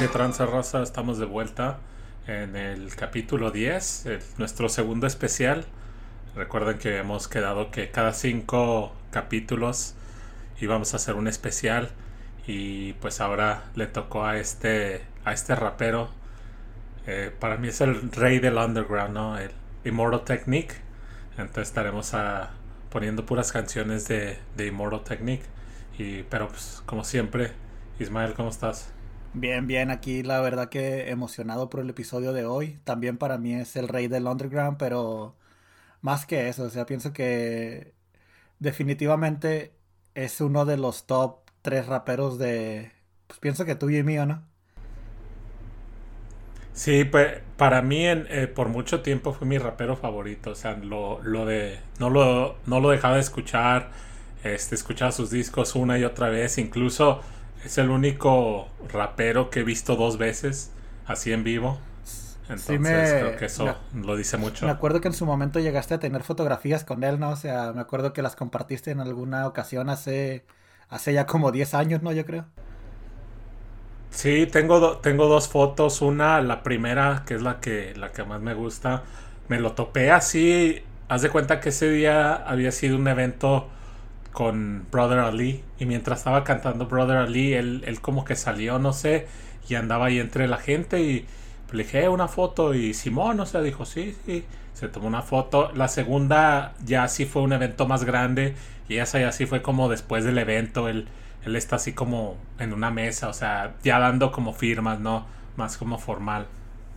¿Qué tranza raza? Estamos de vuelta en el capítulo 10, nuestro segundo especial. Recuerden que hemos quedado que cada cinco capítulos íbamos a hacer un especial y pues ahora le tocó a este a este rapero. Eh, para mí es el rey del underground, ¿no? El Immortal Technique. Entonces estaremos a, poniendo puras canciones de, de Immortal Technique. Y, pero pues como siempre, Ismael, ¿cómo estás? Bien, bien, aquí la verdad que emocionado por el episodio de hoy. También para mí es el rey del underground, pero más que eso, o sea, pienso que definitivamente es uno de los top tres raperos de, pues pienso que tuyo y mío, ¿no? Sí, pues para mí en, eh, por mucho tiempo fue mi rapero favorito, o sea, lo, lo de, no lo, no lo dejaba de escuchar, este, escuchaba sus discos una y otra vez, incluso es el único rapero que he visto dos veces así en vivo. Entonces creo que eso lo dice mucho. Me acuerdo que en su momento llegaste a tener fotografías con él, ¿no? O sea, me acuerdo que las compartiste en alguna ocasión hace, hace ya como 10 años, ¿no? Yo creo. Sí, tengo, tengo dos fotos. Una, la primera, que es la que, la que más me gusta. Me lo topé así. Haz de cuenta que ese día había sido un evento con Brother Ali y mientras estaba cantando Brother Ali, él, él como que salió, no sé, y andaba ahí entre la gente y le dije, eh, una foto y Simón, o sea, dijo, sí, sí, se tomó una foto. La segunda ya sí fue un evento más grande y esa ya sí fue como después del evento, él, él está así como en una mesa, o sea, ya dando como firmas, ¿no? Más como formal.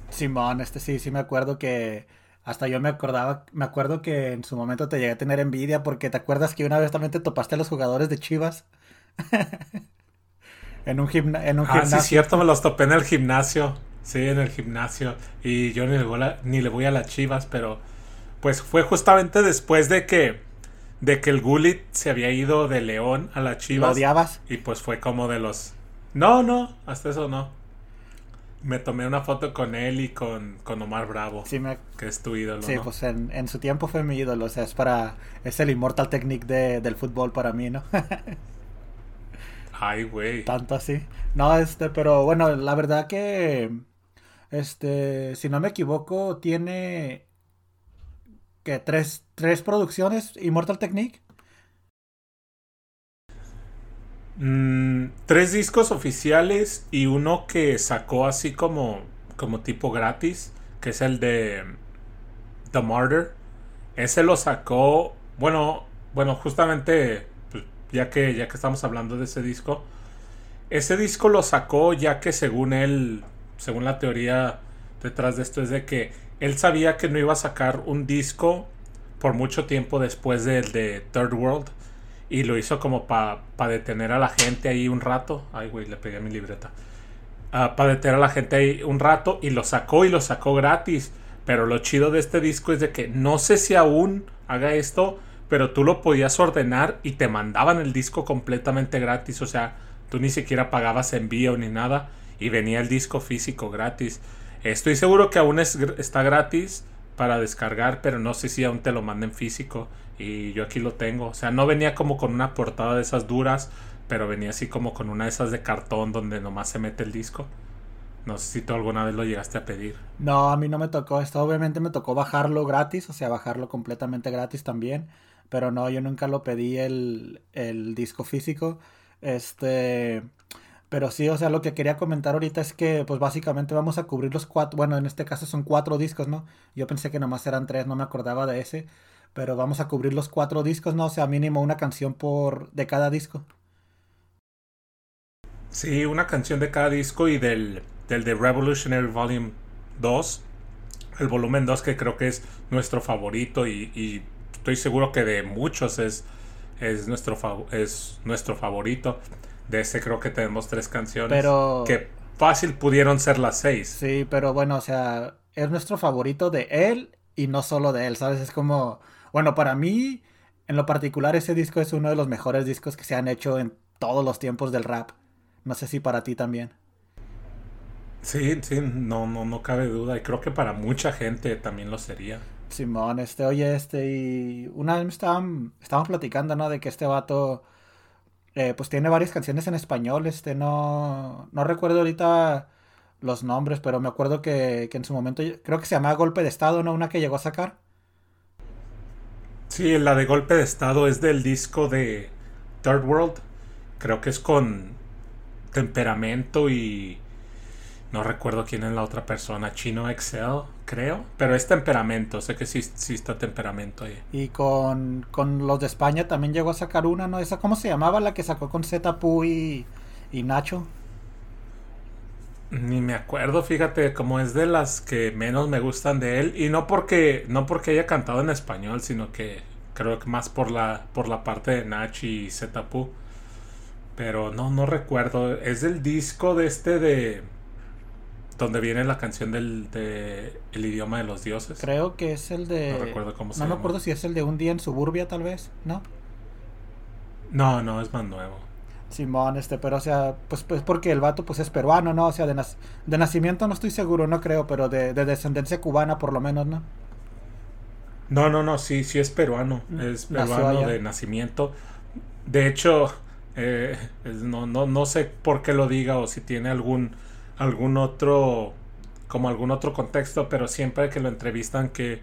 Simón, este sí, sí me acuerdo que hasta yo me acordaba, me acuerdo que en su momento te llegué a tener envidia porque te acuerdas que una vez también te topaste a los jugadores de Chivas. en un, gimna en un ah, sí, cierto, me los topé en el gimnasio. Sí, en el gimnasio. Y yo ni le voy a, ni le voy a las Chivas, pero pues fue justamente después de que de que el Gullit se había ido de León a las Chivas. ¿Lo odiabas? Y pues fue como de los No, no, hasta eso no me tomé una foto con él y con, con Omar Bravo. Sí, que es tu ídolo. Sí, pues en, en, su tiempo fue mi ídolo. O sea, es para. Es el Immortal Technique de, del fútbol para mí, ¿no? Ay, güey. Tanto así. No, este, pero bueno, la verdad que. Este, si no me equivoco, tiene. que tres, tres producciones Immortal Technique. Mm, tres discos oficiales y uno que sacó así como, como tipo gratis, que es el de The Martyr. Ese lo sacó, bueno, bueno, justamente, pues, ya, que, ya que estamos hablando de ese disco, ese disco lo sacó ya que según él, según la teoría detrás de esto, es de que él sabía que no iba a sacar un disco por mucho tiempo después del de Third World y lo hizo como para detener a la gente ahí un rato. Ay, güey, le pegué mi libreta. Ah, para detener a la gente ahí un rato y lo sacó y lo sacó gratis. Pero lo chido de este disco es de que no sé si aún haga esto, pero tú lo podías ordenar y te mandaban el disco completamente gratis. O sea, tú ni siquiera pagabas envío ni nada y venía el disco físico gratis. Estoy seguro que aún es, está gratis para descargar, pero no sé si aún te lo manden físico. Y yo aquí lo tengo. O sea, no venía como con una portada de esas duras, pero venía así como con una de esas de cartón donde nomás se mete el disco. No sé si tú alguna vez lo llegaste a pedir. No, a mí no me tocó esto. Obviamente me tocó bajarlo gratis, o sea, bajarlo completamente gratis también. Pero no, yo nunca lo pedí el, el disco físico. Este. Pero sí, o sea, lo que quería comentar ahorita es que, pues básicamente vamos a cubrir los cuatro. Bueno, en este caso son cuatro discos, ¿no? Yo pensé que nomás eran tres, no me acordaba de ese pero vamos a cubrir los cuatro discos, ¿no? O sea, mínimo una canción por de cada disco. Sí, una canción de cada disco y del, del de Revolutionary Volume 2, el volumen 2 que creo que es nuestro favorito y, estoy seguro que de muchos es, es, nuestro, es nuestro favorito. De ese creo que tenemos tres canciones. Pero... Que fácil pudieron ser las seis. Sí, pero bueno, o sea, es nuestro favorito de él y no solo de él, ¿sabes? Es como bueno, para mí, en lo particular, ese disco es uno de los mejores discos que se han hecho en todos los tiempos del rap. No sé si para ti también. Sí, sí, no, no, no cabe duda. Y creo que para mucha gente también lo sería. Simón, este, oye, este, y una vez estaban, estábamos platicando, ¿no? De que este vato, eh, pues tiene varias canciones en español, este, no, no recuerdo ahorita los nombres, pero me acuerdo que, que en su momento creo que se llamaba Golpe de Estado, ¿no? Una que llegó a sacar. Sí, la de Golpe de Estado es del disco de Third World. Creo que es con temperamento y no recuerdo quién es la otra persona, Chino Excel, creo, pero es temperamento, sé que sí, sí está temperamento ahí. Y con, con, los de España también llegó a sacar una, ¿no? ¿Esa cómo se llamaba la que sacó con Z y, y Nacho? Ni me acuerdo, fíjate, como es de las que menos me gustan de él. Y no porque, no porque haya cantado en español, sino que creo que más por la, por la parte de Nach y Zetapu. Pero no, no recuerdo. Es del disco de este de donde viene la canción del de el idioma de los dioses. Creo que es el de. No recuerdo cómo se No llama. me acuerdo si es el de un día en suburbia, tal vez, ¿no? No, no, es más nuevo. Simón, este, pero o sea, pues, pues porque el vato pues es peruano, ¿no? O sea, de, nac- de nacimiento no estoy seguro, no creo, pero de, de descendencia cubana por lo menos, ¿no? No, no, no, sí, sí es peruano. Es Nació peruano de nacimiento. De hecho, eh, es- no, no, no sé por qué lo diga o si tiene algún, algún otro, como algún otro contexto, pero siempre que lo entrevistan que,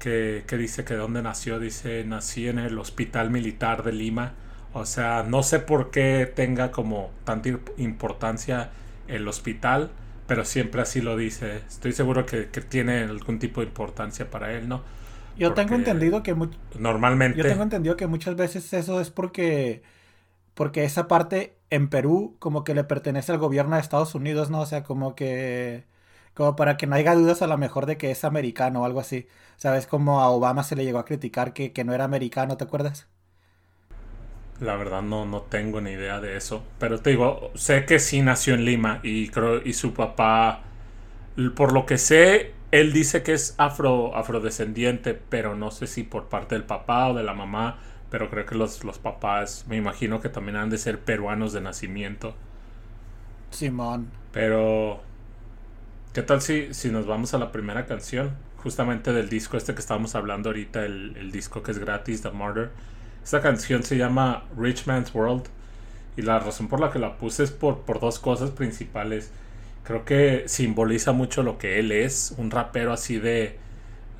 que, que dice que dónde nació, dice nací en el Hospital Militar de Lima. O sea, no sé por qué tenga como tanta imp- importancia el hospital, pero siempre así lo dice. Estoy seguro que, que tiene algún tipo de importancia para él, ¿no? Yo tengo entendido que Normalmente. yo tengo entendido que muchas veces eso es porque porque esa parte en Perú como que le pertenece al gobierno de Estados Unidos, ¿no? O sea, como que como para que no haya dudas a lo mejor de que es americano o algo así. ¿Sabes? Como a Obama se le llegó a criticar que, que no era americano, ¿te acuerdas? La verdad no, no tengo ni idea de eso. Pero te digo, sé que sí nació en Lima y creo y su papá, por lo que sé, él dice que es afro, afrodescendiente, pero no sé si por parte del papá o de la mamá. Pero creo que los, los papás, me imagino que también han de ser peruanos de nacimiento. Simón. Pero, ¿qué tal si, si nos vamos a la primera canción? Justamente del disco este que estábamos hablando ahorita, el, el disco que es gratis, The Martyr. Esta canción se llama Rich Man's World. Y la razón por la que la puse es por, por dos cosas principales. Creo que simboliza mucho lo que él es, un rapero así de...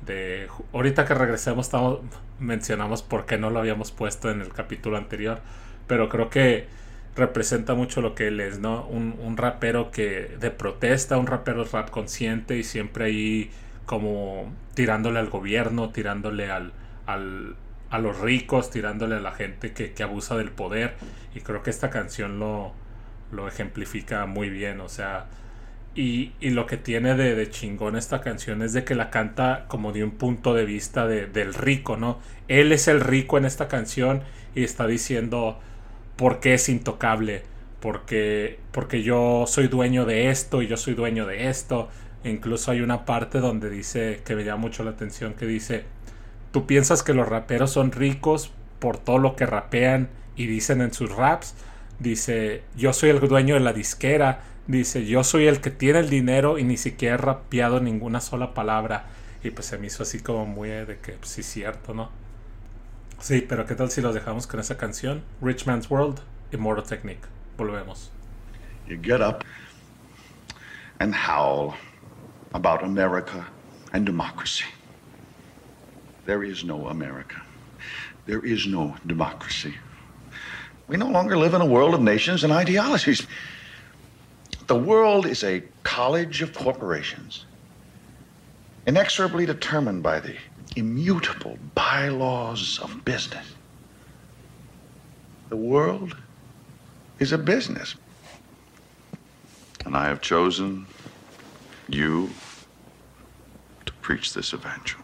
de ahorita que regresemos estamos, mencionamos por qué no lo habíamos puesto en el capítulo anterior. Pero creo que representa mucho lo que él es, ¿no? Un, un rapero que de protesta, un rapero rap consciente y siempre ahí como tirándole al gobierno, tirándole al, al, a los ricos, tirándole a la gente que, que abusa del poder. Y creo que esta canción lo, lo ejemplifica muy bien, o sea... Y, y lo que tiene de, de chingón esta canción es de que la canta como de un punto de vista de- del rico, ¿no? Él es el rico en esta canción y está diciendo por qué es intocable, porque, porque yo soy dueño de esto y yo soy dueño de esto. E incluso hay una parte donde dice, que me llama mucho la atención, que dice, tú piensas que los raperos son ricos por todo lo que rapean y dicen en sus raps. Dice, yo soy el dueño de la disquera. Dice, yo soy el que tiene el dinero y ni siquiera rapeado ninguna sola palabra. Y pues se me hizo así como muy de que pues, sí cierto, ¿no? Sí, pero ¿qué tal si los dejamos con esa canción? Rich Man's World, Immortal Technique. Volvemos. You get up and howl about America and democracy. There is no America. There is no democracy. We no longer live in a world of nations and ideologies. The world is a college of corporations, inexorably determined by the immutable bylaws of business. The world is a business. And I have chosen you to preach this evangel.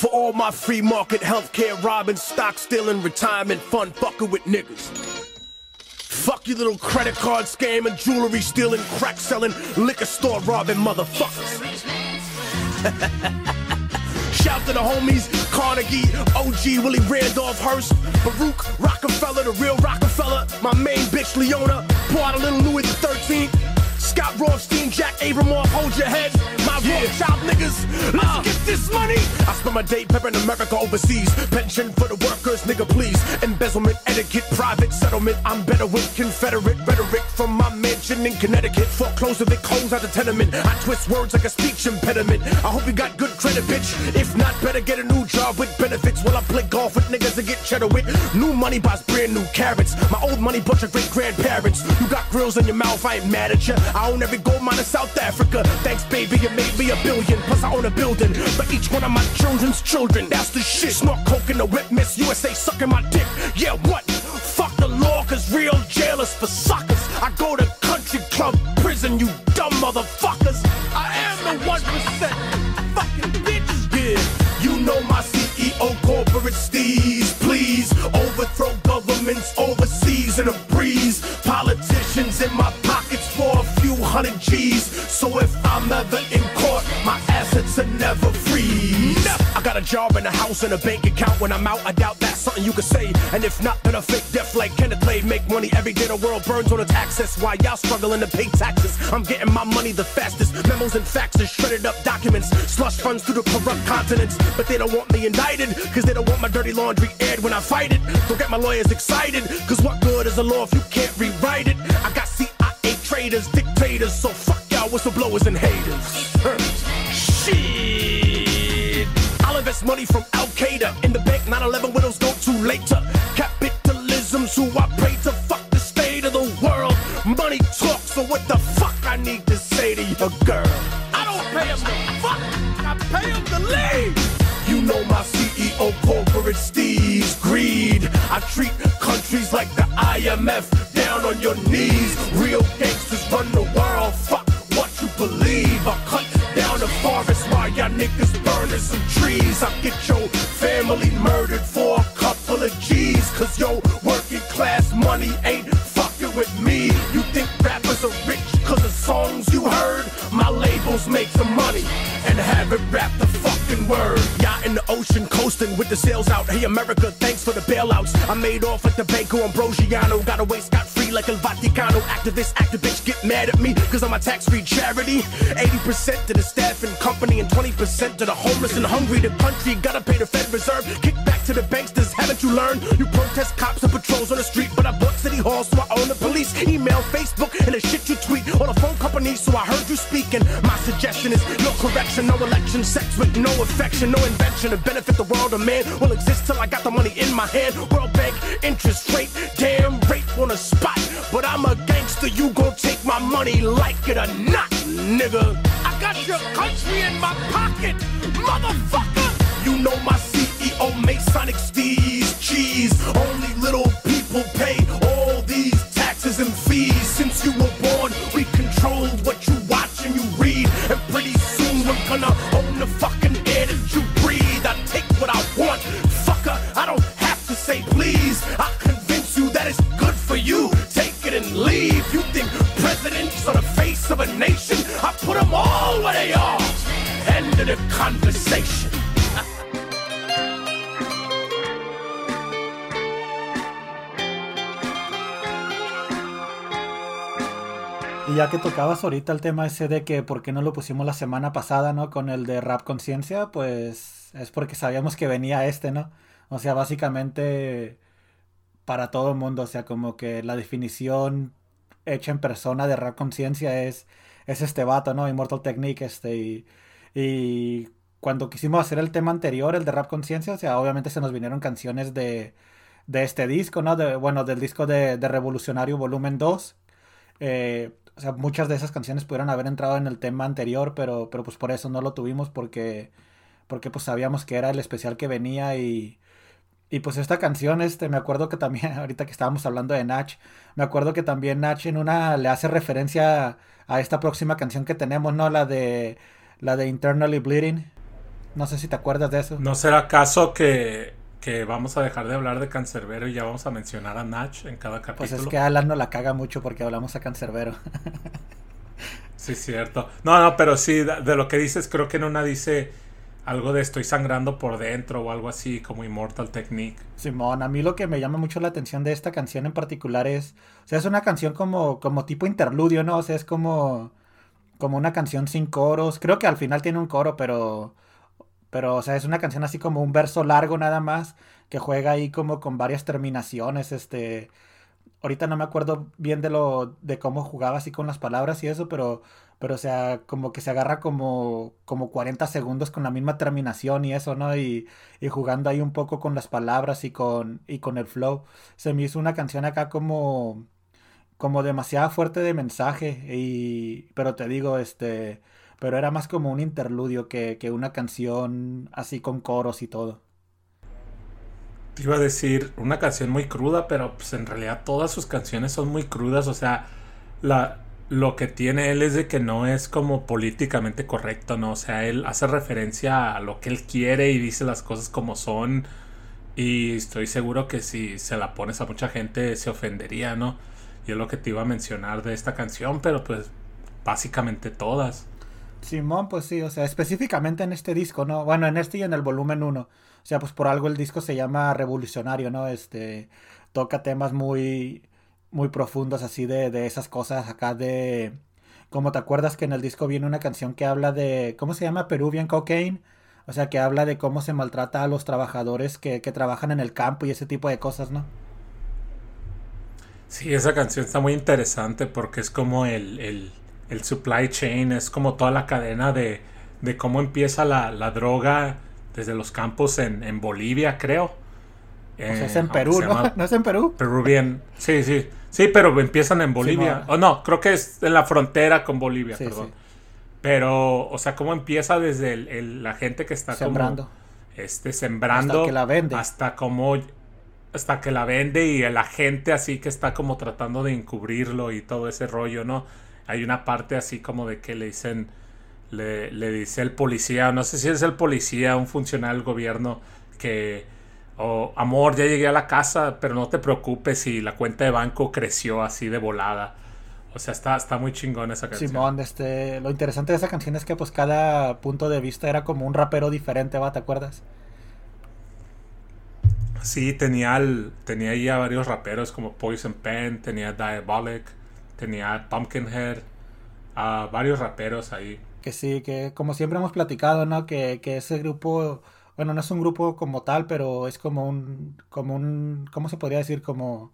For all my free market healthcare robbing, stock stealing, retirement fund fucking with niggas. Fuck you little credit card scamming, jewelry stealing, crack selling, liquor store robbing motherfuckers. Shout to the homies, Carnegie, OG, Willie Randolph Hearst, Baruch, Rockefeller, the real Rockefeller, my main bitch Leona, out a little Louis the 13th. Scott Rothstein, Jack Abramoff, hold your head. My Rothschild niggas, let's uh. get this money. I spend my day peppering America overseas. Pension for the workers, nigga, please. Embezzlement, etiquette, private settlement. I'm better with Confederate rhetoric. from my mansion in Connecticut. Foreclosed the codes out the tenement. I twist words like a speech impediment. I hope you got good credit, bitch. If not, better get a new job with benefits. While I play golf with niggas and get cheddar with. New money buys brand new carrots. My old money bunch of great grandparents. You got grills in your mouth, I ain't mad at ya. I own every gold mine in South Africa. Thanks, baby, you made me a billion. Plus, I own a building. But each one of my children's children, that's the shit. Snort coke in the whip, Miss USA sucking my dick. Yeah, what? Fuck the law, cause real jailers for suckers. I go to country club prison, you dumb motherfuckers. Job and a house and a bank account. When I'm out, I doubt that's something you can say. And if not, then a fake death like Kenneth Lay. Make money every day. The world burns on its access. While y'all struggling to pay taxes, I'm getting my money the fastest. Memos and faxes, shredded up documents, slush funds through the corrupt continents. But they don't want me indicted, cause they don't want my dirty laundry aired when I fight it. Don't get my lawyers excited, cause what good is a law if you can't rewrite it? I got CIA traitors, dictators, so fuck y'all whistleblowers and haters. Money from Al Qaeda in the bank. 9 11 widows go too later. Capitalism's who I pray to fuck the state of the world. Money talks, so what the fuck I need to say to your girl? I don't pay him to fuck, I pay him to leave. You know my CEO corporate steez greed. I treat countries like the IMF down on your knees. Real gangsters some trees. I get your family murdered for a couple of G's. Cause your working class money ain't fucking with me. You think rappers are rich cause of songs you heard? My labels make some money and have it rap the fucking word. The ocean coasting with the sails out. Hey America, thanks for the bailouts. I made off at the Banco Ambrosiano. Got away scot free like El Vaticano. Activists, activists get mad at me cause I'm a tax free charity. 80% to the staff and company and 20% to the homeless and hungry. The country gotta pay the Fed Reserve. Kick back to the banksters, haven't you learn. You protest cops and patrols on the street, but I bought City Hall so I own the police. Email, Facebook, and the shit you tweet on the phone company, so I heard you speaking. My suggestion is no correction, no election, sex with no affection, no invention to benefit the world. A man will exist till I got the money in my hand. World Bank, interest rate, damn rate on a spot. But I'm a gangster, you gon' take my money like it or not, nigga. I got your country in my pocket, motherfucker. You know my CEO Masonic steez cheese. Only little people pay all these taxes and fees. Ya que tocabas ahorita el tema ese de que por qué no lo pusimos la semana pasada, ¿no? Con el de Rap Conciencia, pues es porque sabíamos que venía este, ¿no? O sea, básicamente para todo el mundo, o sea, como que la definición hecha en persona de Rap Conciencia es, es este vato, ¿no? Immortal Technique, este, y, cuando quisimos hacer el tema anterior, el de Rap Conciencia, o sea, obviamente se nos vinieron canciones de, de este disco, ¿no? Bueno, del disco de, de Revolucionario Volumen 2. Eh, o sea, muchas de esas canciones pudieron haber entrado en el tema anterior, pero, pero pues por eso no lo tuvimos porque, porque pues sabíamos que era el especial que venía y, y pues esta canción, este, me acuerdo que también, ahorita que estábamos hablando de Nach, me acuerdo que también Nach en una le hace referencia a esta próxima canción que tenemos, ¿no? La de, la de Internally Bleeding. No sé si te acuerdas de eso. ¿No será acaso que, que vamos a dejar de hablar de Cancerbero y ya vamos a mencionar a Nach en cada capítulo? Pues es que Alan no la caga mucho porque hablamos a Cancerbero. sí, cierto. No, no, pero sí, de lo que dices, creo que en una dice algo de estoy sangrando por dentro o algo así como Immortal Technique. Simón, a mí lo que me llama mucho la atención de esta canción en particular es, o sea, es una canción como, como tipo interludio, ¿no? O sea, es como, como una canción sin coros. Creo que al final tiene un coro, pero, pero, o sea, es una canción así como un verso largo nada más, que juega ahí como con varias terminaciones, este... ahorita no me acuerdo bien de lo de cómo jugaba así con las palabras y eso, pero pero o sea, como que se agarra como como 40 segundos con la misma terminación y eso, ¿no? Y, y jugando ahí un poco con las palabras y con y con el flow. Se me hizo una canción acá como como demasiado fuerte de mensaje y pero te digo, este, pero era más como un interludio que, que una canción así con coros y todo. Te iba a decir una canción muy cruda, pero pues en realidad todas sus canciones son muy crudas. O sea, la, lo que tiene él es de que no es como políticamente correcto, ¿no? O sea, él hace referencia a lo que él quiere y dice las cosas como son. Y estoy seguro que si se la pones a mucha gente se ofendería, ¿no? Y es lo que te iba a mencionar de esta canción, pero pues básicamente todas. Simón, pues sí, o sea, específicamente en este disco, ¿no? Bueno, en este y en el volumen 1. O sea, pues por algo el disco se llama Revolucionario, ¿no? Este toca temas muy muy profundos así de, de esas cosas acá de como te acuerdas que en el disco viene una canción que habla de ¿cómo se llama? Peruvian Cocaine. O sea, que habla de cómo se maltrata a los trabajadores que, que trabajan en el campo y ese tipo de cosas, ¿no? Sí, esa canción está muy interesante porque es como el, el, el supply chain, es como toda la cadena de, de cómo empieza la, la, droga desde los campos en, en Bolivia, creo. Eh, es en Perú, ¿no? ¿No es en Perú? Peruvian, sí, sí. Sí, pero empiezan en Bolivia. O oh, no, creo que es en la frontera con Bolivia, sí, perdón. Sí. Pero, o sea, cómo empieza desde el, el, la gente que está sembrando. Como, este, sembrando. Hasta que la vende. Hasta como hasta que la vende y la gente así que está como tratando de encubrirlo y todo ese rollo, ¿no? Hay una parte así como de que le dicen, le, le dice el policía, no sé si es el policía, un funcionario del gobierno, que, oh, amor, ya llegué a la casa, pero no te preocupes si la cuenta de banco creció así de volada. O sea, está, está muy chingón esa canción. Simón, este, lo interesante de esa canción es que pues cada punto de vista era como un rapero diferente, ¿va? ¿Te acuerdas? Sí, tenía, el, tenía ahí a varios raperos como Poison Pen, tenía Diabolic, tenía Pumpkinhead, a varios raperos ahí. Que sí, que como siempre hemos platicado, ¿no? Que, que ese grupo, bueno, no es un grupo como tal, pero es como un, como un, ¿cómo se podría decir? Como,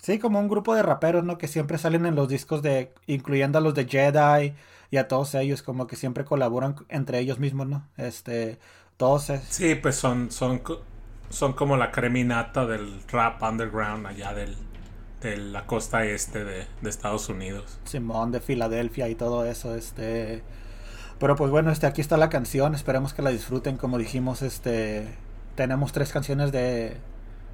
sí, como un grupo de raperos, ¿no? Que siempre salen en los discos de, incluyendo a los de Jedi y a todos ellos, como que siempre colaboran entre ellos mismos, ¿no? Este, todos. Es... Sí, pues son, son son como la creminata del rap underground allá del, de la costa este de, de, Estados Unidos. Simón de Filadelfia y todo eso, este. Pero pues bueno, este, aquí está la canción, esperemos que la disfruten, como dijimos, este. Tenemos tres canciones de,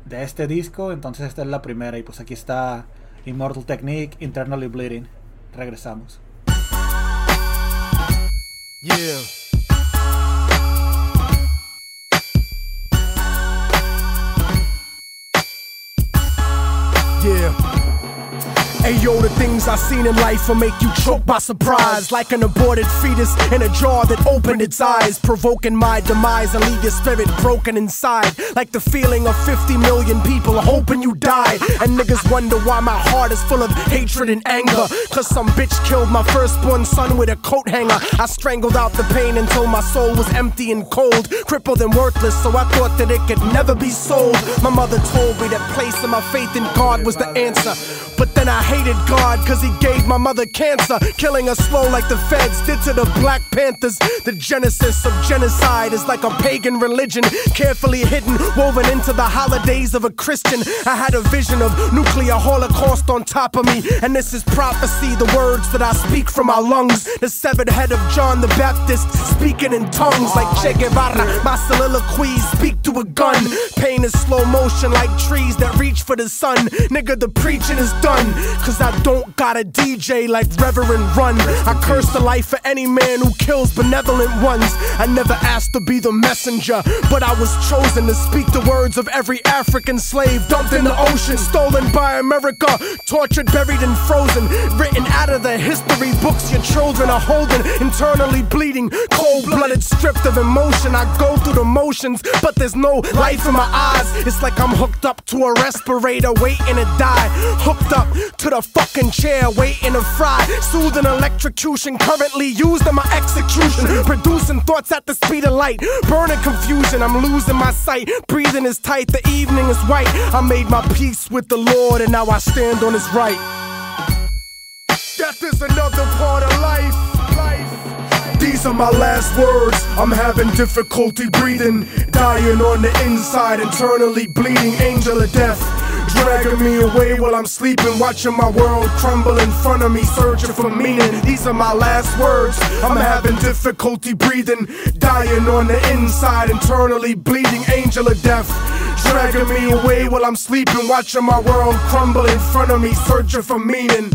de este disco, entonces esta es la primera y pues aquí está Immortal Technique, Internally Bleeding. Regresamos. Yeah. Yeah. Ayo, the things I've seen in life will make you choke by surprise. Like an aborted fetus in a jar that opened its eyes, provoking my demise and leave your spirit broken inside. Like the feeling of 50 million people hoping you die. And niggas wonder why my heart is full of hatred and anger. Cause some bitch killed my firstborn son with a coat hanger. I strangled out the pain until my soul was empty and cold, crippled and worthless, so I thought that it could never be sold. My mother told me that placing my faith in God was the answer. But then I hated God cause he gave my mother cancer, killing her slow like the feds did to the Black Panthers. The genesis of genocide is like a pagan religion, carefully hidden, woven into the holidays of a Christian. I had a vision of nuclear holocaust on top of me, and this is prophecy, the words that I speak from my lungs. The severed head of John the Baptist, speaking in tongues like Che Guevara. My soliloquies speak to a gun. Pain is slow motion like trees that reach for the sun. Nigga, the preaching is done. Cause I don't got a DJ like Reverend Run. I curse the life of any man who kills benevolent ones. I never asked to be the messenger, but I was chosen to speak the words of every African slave dumped in the ocean, stolen by America, tortured, buried, and frozen. Written out of the history books your children are holding, internally bleeding, cold blooded, stripped of emotion. I go through the motions, but there's no life in my eyes. It's like I'm hooked up to a respirator, waiting to die. Hooked up to the a fucking chair, waiting to fry. Soothing electrocution, currently used in my execution. Producing thoughts at the speed of light. Burning confusion, I'm losing my sight. Breathing is tight, the evening is white. I made my peace with the Lord, and now I stand on his right. Death is another part of life. These are my last words. I'm having difficulty breathing. Dying on the inside, internally bleeding. Angel of death. Dragging me away while I'm sleeping, watching my world crumble in front of me, searching for meaning. These are my last words. I'm having difficulty breathing, dying on the inside, internally bleeding, angel of death. Dragging me away while I'm sleeping, watching my world crumble in front of me, searching for meaning.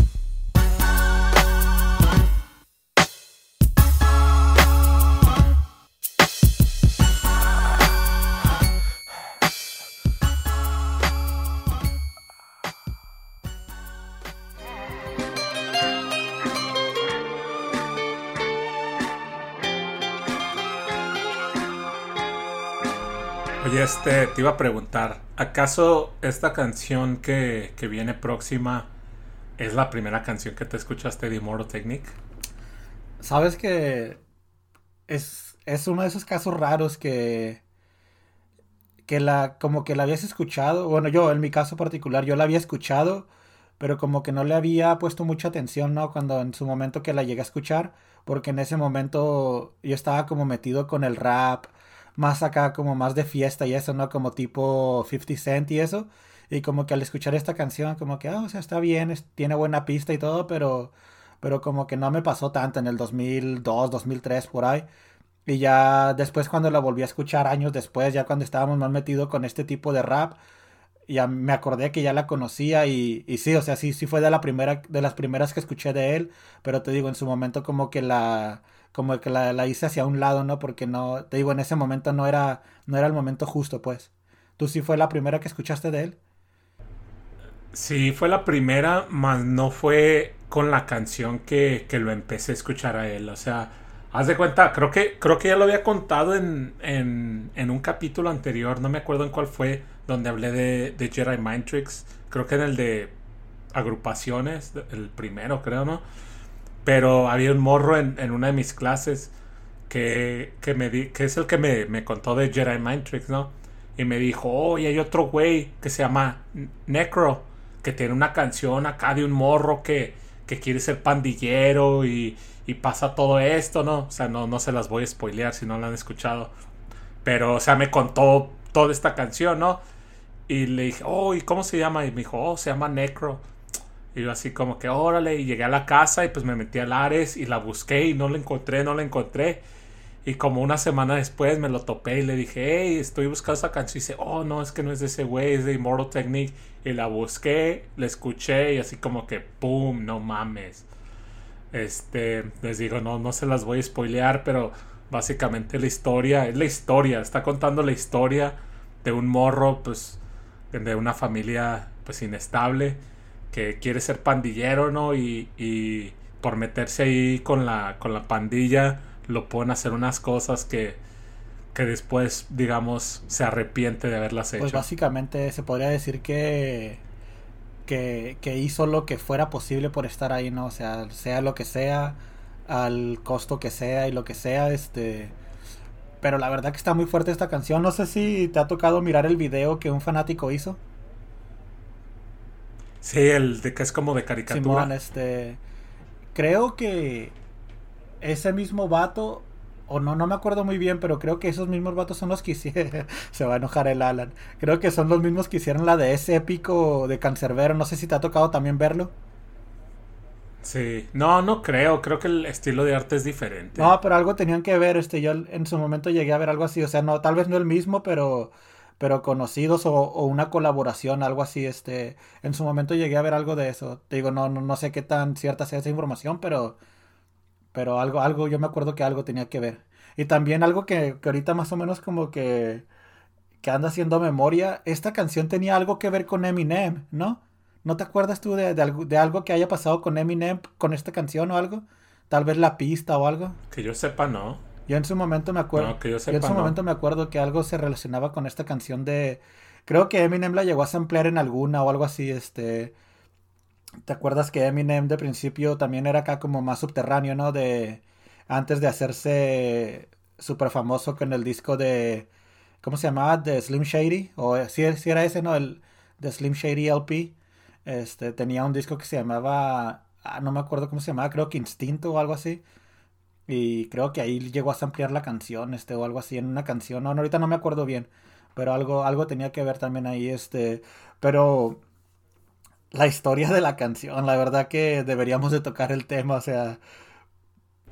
Este, te iba a preguntar, ¿acaso esta canción que, que viene próxima es la primera canción que te escuchaste de Immortal Technique? Sabes que es, es uno de esos casos raros que, que la, como que la habías escuchado, bueno, yo en mi caso particular, yo la había escuchado, pero como que no le había puesto mucha atención, ¿no? Cuando en su momento que la llegué a escuchar, porque en ese momento yo estaba como metido con el rap, más acá como más de fiesta y eso, ¿no? Como tipo 50 Cent y eso. Y como que al escuchar esta canción, como que, ah, o sea, está bien, tiene buena pista y todo, pero, pero como que no me pasó tanto en el 2002, 2003, por ahí. Y ya después cuando la volví a escuchar años después, ya cuando estábamos más metidos con este tipo de rap, ya me acordé que ya la conocía y, y sí, o sea, sí, sí fue de la primera, de las primeras que escuché de él, pero te digo, en su momento como que la, como que la, la hice hacia un lado, ¿no? Porque no, te digo, en ese momento no era, no era el momento justo, pues. ¿Tú sí fue la primera que escuchaste de él? Sí, fue la primera, mas no fue con la canción que, que lo empecé a escuchar a él. O sea, haz de cuenta, creo que, creo que ya lo había contado en, en, en un capítulo anterior, no me acuerdo en cuál fue, donde hablé de, de Jedi Mind Tricks. Creo que en el de agrupaciones, el primero, creo, ¿no? Pero había un morro en, una de mis clases que, que, me que es el que me, me contó de Jedi Mind Tricks, ¿no? Y me dijo, oh, y hay otro güey que se llama Necro, que tiene una canción acá de un morro que, que quiere ser pandillero y, y pasa todo esto, ¿no? O sea, no, no se las voy a spoilear si no la han escuchado. Pero, o sea, me contó toda esta canción, ¿no? Y le dije, oh, ¿y cómo se llama? Y me dijo, oh, se llama Necro. Y yo así como que, órale, y llegué a la casa y pues me metí al Ares y la busqué y no la encontré, no la encontré. Y como una semana después me lo topé y le dije, hey, estoy buscando esa canción. Y dice, oh, no, es que no es de ese güey, es de Immortal Technique. Y la busqué, la escuché y así como que, ¡pum! No mames. Este, les digo, no, no se las voy a spoilear, pero básicamente la historia, es la historia, está contando la historia de un morro, pues, de una familia, pues, inestable, que quiere ser pandillero, ¿no? Y, y por meterse ahí con la, con la pandilla, lo pueden hacer unas cosas que, que después, digamos, se arrepiente de haberlas hecho. Pues básicamente se podría decir que, que, que hizo lo que fuera posible por estar ahí, ¿no? O sea, sea lo que sea, al costo que sea y lo que sea, este... Pero la verdad que está muy fuerte esta canción. No sé si te ha tocado mirar el video que un fanático hizo. Sí, el de que es como de caricatura. Simón, este... Creo que ese mismo vato, o no, no me acuerdo muy bien, pero creo que esos mismos vatos son los que hicieron. Se va a enojar el Alan. Creo que son los mismos que hicieron la de ese épico de Cancerbero. No sé si te ha tocado también verlo. Sí, no, no creo, creo que el estilo de arte es diferente. No, pero algo tenían que ver, este, yo en su momento llegué a ver algo así, o sea, no, tal vez no el mismo, pero, pero conocidos o, una colaboración, algo así, este, en su momento llegué a ver algo de eso. Te digo, no, no, no sé qué tan cierta sea esa información, pero, pero algo, algo, yo me acuerdo que algo tenía que ver. Y también algo que, que ahorita más o menos como que, que anda haciendo memoria, esta canción tenía algo que ver con Eminem, ¿no? ¿No te acuerdas tú de, de, de algo que haya pasado con Eminem con esta canción o algo? Tal vez la pista o algo. Que yo sepa, no. Yo en su momento me acuerdo. No, que yo en su no. momento me acuerdo que algo se relacionaba con esta canción de. Creo que Eminem la llegó a samplear en alguna o algo así, este. ¿Te acuerdas que Eminem de principio también era acá como más subterráneo, ¿no? De antes de hacerse súper famoso con el disco de ¿cómo se llamaba? De Slim Shady o si, si era ese, ¿no? El de Slim Shady LP. Este tenía un disco que se llamaba ah, no me acuerdo cómo se llamaba, creo que Instinto o algo así. Y creo que ahí llegó a ampliar la canción, este, o algo así, en una canción. No, ahorita no me acuerdo bien. Pero algo, algo tenía que ver también ahí, este. Pero la historia de la canción, la verdad que deberíamos de tocar el tema, o sea.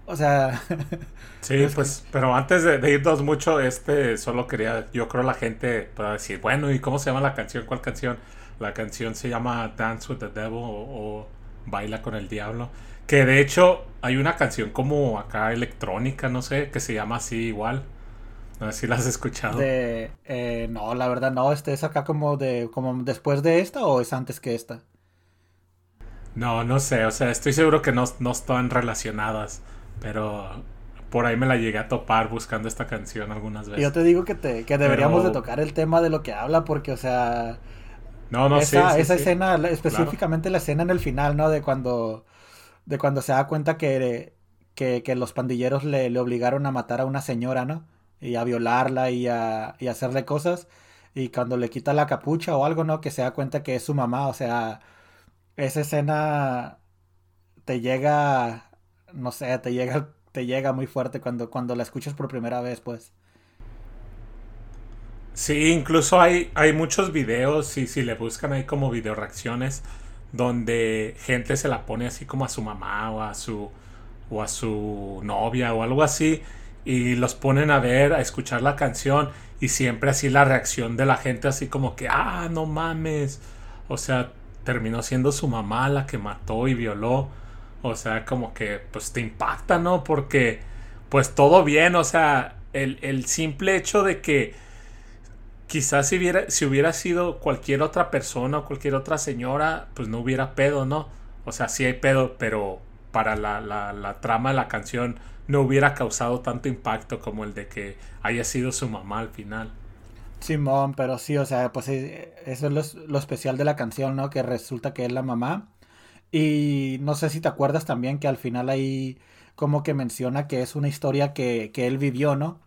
O sea. sí, pues, pero antes de, irnos mucho, este, solo quería, yo creo la gente pueda decir, bueno, ¿y cómo se llama la canción? ¿Cuál canción? La canción se llama Dance with the Devil o Baila con el Diablo. Que de hecho hay una canción como acá electrónica, no sé, que se llama así igual. No sé si la has escuchado. De, eh, no, la verdad no. Este es acá como de como después de esta o es antes que esta. No, no sé. O sea, estoy seguro que no, no están relacionadas. Pero por ahí me la llegué a topar buscando esta canción algunas veces. Yo te digo que, te, que deberíamos de tocar el tema de lo que habla porque, o sea... No, no, esa, esa escena, específicamente la escena en el final, ¿no? De cuando de cuando se da cuenta que, que, los pandilleros le, le, obligaron a matar a una señora, ¿no? Y a violarla y a, y hacerle cosas. Y cuando le quita la capucha o algo, ¿no? Que se da cuenta que es su mamá. O sea, esa escena te llega, no sé, te llega, te llega muy fuerte cuando, cuando la escuchas por primera vez, pues. Sí, incluso hay, hay muchos videos, y si le buscan ahí como video reacciones, donde gente se la pone así como a su mamá o a su o a su novia o algo así y los ponen a ver, a escuchar la canción y siempre así la reacción de la gente así como que, ah, no mames. O sea, terminó siendo su mamá la que mató y violó. O sea, como que pues te impacta, ¿no? Porque pues todo bien, o sea, el, el simple hecho de que quizás si hubiera, si hubiera sido cualquier otra persona o cualquier otra señora, pues no hubiera pedo, ¿no? O sea, sí hay pedo, pero para la, la, trama de la canción no hubiera causado tanto impacto como el de que haya sido su mamá al final. Simón, pero sí, o sea, pues eso es lo, especial de la canción, ¿no? Que resulta que es la mamá. Y no sé si te acuerdas también que al final ahí como que menciona que es una historia que, que él vivió, ¿no?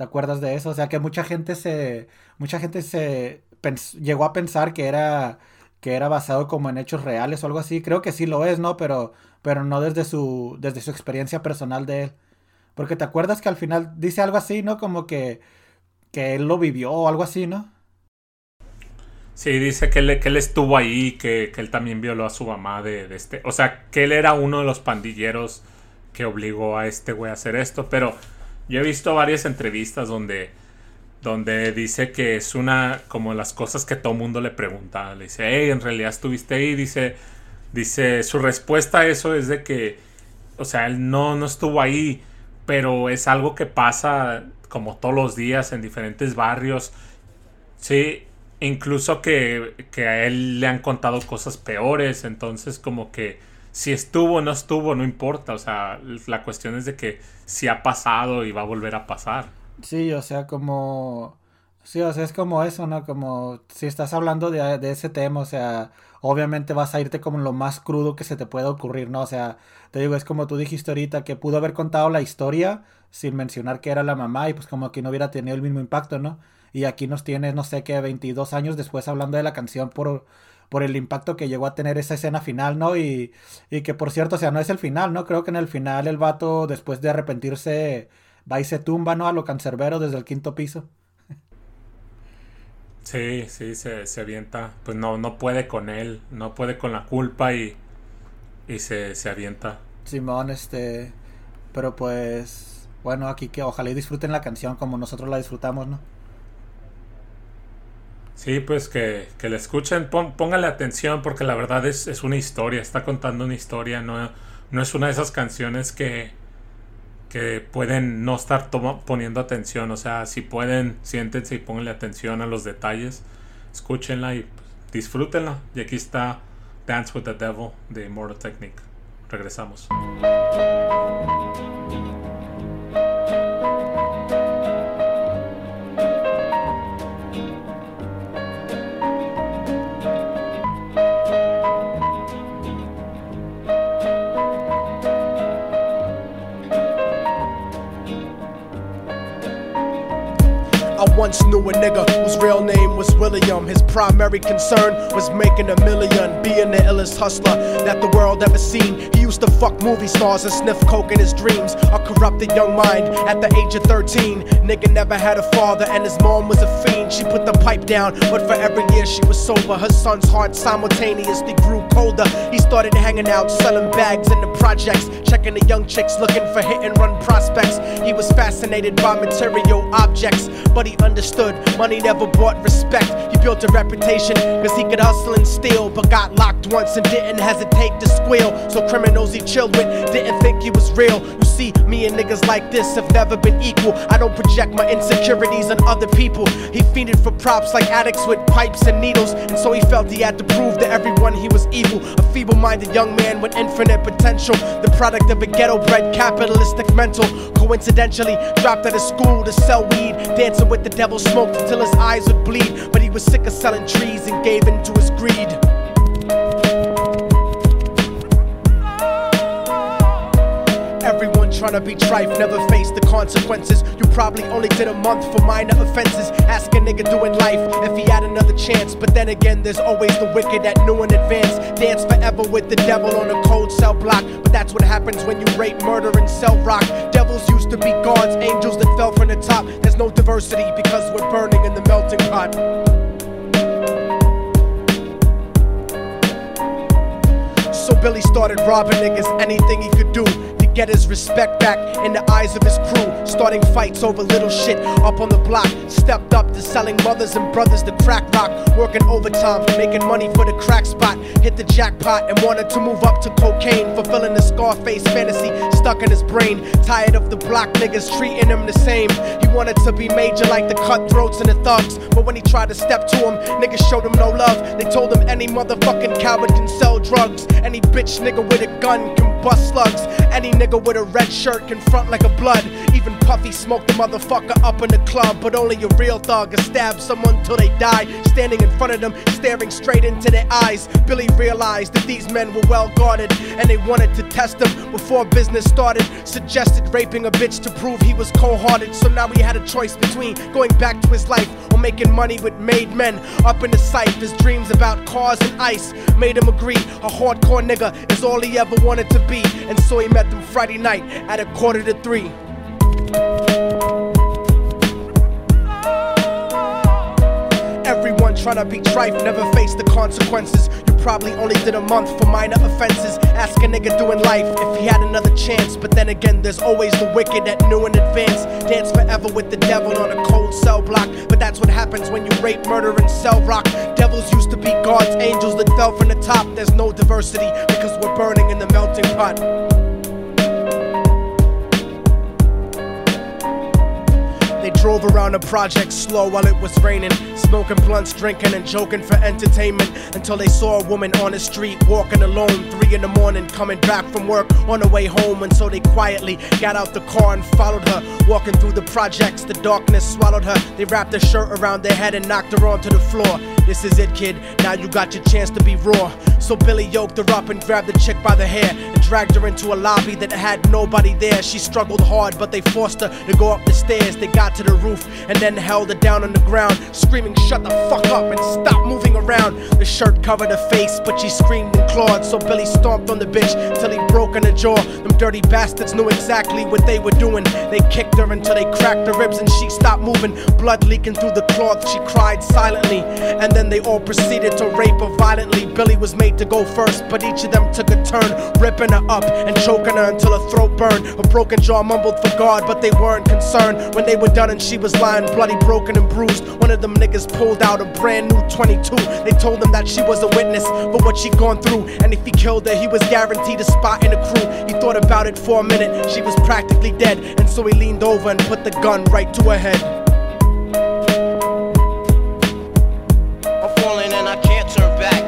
¿Te acuerdas de eso? O sea, que mucha gente se. Mucha gente se. llegó a pensar que era. que era basado como en hechos reales o algo así. Creo que sí lo es, ¿no? Pero. Pero no desde su. desde su experiencia personal de él. Porque te acuerdas que al final dice algo así, ¿no? Como que. que él lo vivió o algo así, ¿no? Sí, dice que él, que estuvo ahí, que, que él también violó a su mamá de, de, este. O sea, que él era uno de los pandilleros que obligó a este güey a hacer esto. Pero yo he visto varias entrevistas donde, donde dice que es una, como las cosas que todo mundo le pregunta. Le dice, hey, en realidad estuviste ahí. Dice, dice, su respuesta a eso es de que, o sea, él no, no estuvo ahí, pero es algo que pasa como todos los días en diferentes barrios. Sí, incluso que, que a él le han contado cosas peores, entonces como que si estuvo o no estuvo, no importa. O sea, la cuestión es de que si ha pasado y va a volver a pasar. Sí, o sea, como... Sí, o sea, es como eso, ¿no? Como si estás hablando de, de ese tema, o sea, obviamente vas a irte como lo más crudo que se te pueda ocurrir, ¿no? O sea, te digo, es como tú dijiste ahorita, que pudo haber contado la historia sin mencionar que era la mamá y pues como que no hubiera tenido el mismo impacto, ¿no? Y aquí nos tienes, no sé qué, 22 años después hablando de la canción por por el impacto que llegó a tener esa escena final, ¿no? Y, y que por cierto, o sea, no es el final, ¿no? Creo que en el final el vato, después de arrepentirse, va y se tumba, ¿no? A lo cancerbero desde el quinto piso. Sí, sí, se, se avienta. Pues no, no puede con él, no puede con la culpa y, y se, se avienta. Simón, este. Pero pues. Bueno, aquí que ojalá y disfruten la canción como nosotros la disfrutamos, ¿no? Sí, pues que, que le escuchen, póngale atención porque la verdad es, es, una historia, está contando una historia, no, no es una de esas canciones que, que pueden no estar poniendo atención, o sea, si pueden, siéntense y pónganle atención a los detalles, escúchenla y pues, disfrútenla. Y aquí está Dance with the Devil de Immortal Technique. Regresamos. Once knew a nigga whose real name was William. His primary concern was making a million, being the illest hustler that the world ever seen. He used to fuck movie stars and sniff coke in his dreams. A corrupted young mind at the age of 13. Nigga never had a father and his mom was a fiend. She put the pipe down, but for every year she was sober, her son's heart simultaneously grew colder. He started hanging out, selling bags in the projects, checking the young chicks looking for hit and run prospects. He was fascinated by material objects, but he understood money never bought respect. He built a reputation cause he could hustle and steal, but got locked once and didn't hesitate to squeal. So criminals he chilled with didn't think he was real. You see, me and niggas like this have never been equal. I don't project my insecurities on other people. He fiended for props like addicts with pipes and needles, and so he felt he had to prove to everyone he was evil. A feeble minded young man with infinite potential, the product of a ghetto bred capitalistic mental. Coincidentally, dropped out of school to sell weed, dancing with the devil, smoked until his eyes would bleed. But he was sick of selling trees and gave in to his greed. Trying to be trife never face the consequences. You probably only did a month for minor offenses. Ask a nigga doing life if he had another chance. But then again, there's always the wicked that knew in advance. Dance forever with the devil on a cold cell block. But that's what happens when you rape, murder, and sell rock. Devils used to be gods, angels that fell from the top. There's no diversity because we're burning in the melting pot. So Billy started robbing niggas anything he could do get his respect back in the eyes of his crew. Starting fights over little shit up on the block. Stepped up to selling mothers and brothers the crack rock. Working overtime, making money for the crack spot. Hit the jackpot and wanted to move up to cocaine. Fulfilling the Scarface fantasy stuck in his brain. Tired of the block niggas treating him the same. He wanted to be major like the cutthroats and the thugs. But when he tried to step to him, niggas showed him no love. They told him any motherfucking coward can sell drugs. Any bitch nigga with a gun can bust slugs. Any nigga with a red shirt can front like a blood. Even Puffy smoked the motherfucker up in the club. But only a real thug can stab someone till they die. Standing in front of them, staring straight into their eyes. Billy realized that these men were well guarded. And they wanted to test him before business started. Suggested raping a bitch to prove he was cold hearted. So now he had a choice between going back to his life or making money with made men. Up in the sight, his dreams about cars and ice made him agree. A hardcore nigga is all he ever wanted to be. And so he met them Friday night at a quarter to three. Everyone trying to be trife, never face the consequences. You probably only did a month for minor offenses. Ask a nigga doing life if he had another chance. But then again, there's always the wicked that knew in advance. Dance forever with the devil on a cold cell block. But that's what happens when you rape, murder, and sell rock. Devils used to be gods, angels that fell from the top. There's no diversity because we're burning in the melting pot. They drove around the project slow while it was raining, smoking blunts, drinking, and joking for entertainment until they saw a woman on the street walking alone, three in the morning, coming back from work on her way home. And so they quietly got out the car and followed her, walking through the projects. The darkness swallowed her. They wrapped her shirt around their head and knocked her onto the floor. This is it, kid. Now you got your chance to be raw. So Billy yoked her up and grabbed the chick by the hair and dragged her into a lobby that had nobody there. She struggled hard, but they forced her to go up the stairs. They got to the roof and then held her down on the ground, screaming, Shut the fuck up and stop moving around. The shirt covered her face, but she screamed and clawed. So Billy stomped on the bitch till he broke in her jaw. Them dirty bastards knew exactly what they were doing. They kicked her until they cracked her ribs and she stopped moving. Blood leaking through the cloth, she cried silently. And then they all proceeded to rape her violently. Billy was made to go first, but each of them took a turn, ripping her up and choking her until her throat burned. Her broken jaw mumbled for God, but they weren't concerned. When they were done and she was lying bloody, broken, and bruised, one of them niggas pulled out a brand new 22. They told him that she was a witness for what she'd gone through, and if he killed her, he was guaranteed a spot in the crew. He thought about it for a minute, she was practically dead, and so he leaned over and put the gun right to her head. I'm falling and I can't turn back.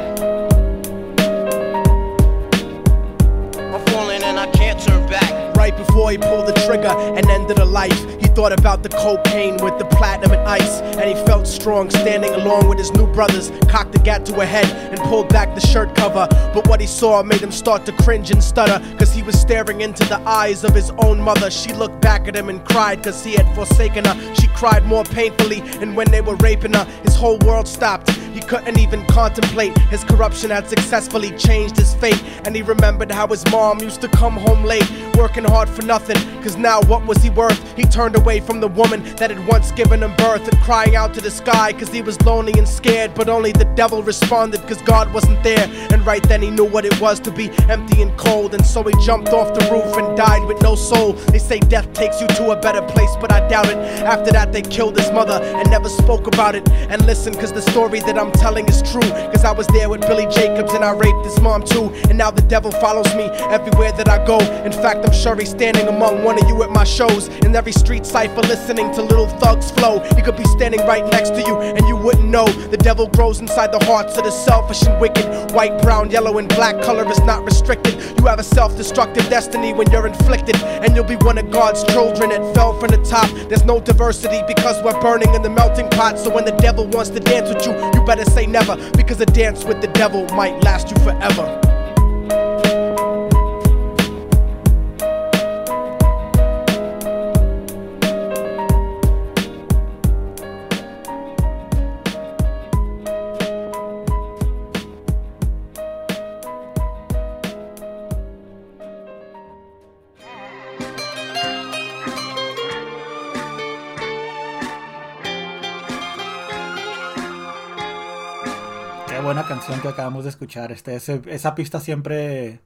I'm falling and I can't turn back. Right before he pulled the trigger and ended her life, he thought about the cocaine with the platinum and ice. And he felt strong standing along with his new brothers. Cocked the gat to her head and pulled back the shirt cover. But what he saw made him start to cringe and stutter. Cause he was staring into the eyes of his own mother. She looked back at him and cried cause he had forsaken her. She cried more painfully. And when they were raping her, his whole world stopped. He couldn't even contemplate. His corruption had successfully changed his fate. And he remembered how his mom used to come home late, working hard for nothing. Cause now what was he worth? He turned away from the woman that had once given him birth and crying out to the sky cause he was lonely and scared. But only the devil responded cause God wasn't there. And right then he knew what it was to be empty and cold. And so he jumped off the roof and died with no soul. They say death takes you to a better place, but I doubt it. After that, they killed his mother and never spoke about it. And listen, cause the story that I'm telling is true. Cause I was there with Billy Jacobs and I raped his mom too. And now the devil follows me everywhere that I go. In fact, I'm sure he's standing among one of you at my shows. In every street cipher, listening to little thugs flow. He could be standing right next to you and you wouldn't know. The devil grows inside the hearts of the selfish and wicked. White, brown, yellow, and black color is not restricted. You have a self destructive destiny when you're inflicted. And you'll be one of God's children that fell from the top. There's no diversity because we're burning in the melting pot. So when the devil wants to dance with you, you better say never. Because a dance with the devil might last you forever. Buena canción que acabamos de escuchar. Este, esa pista siempre,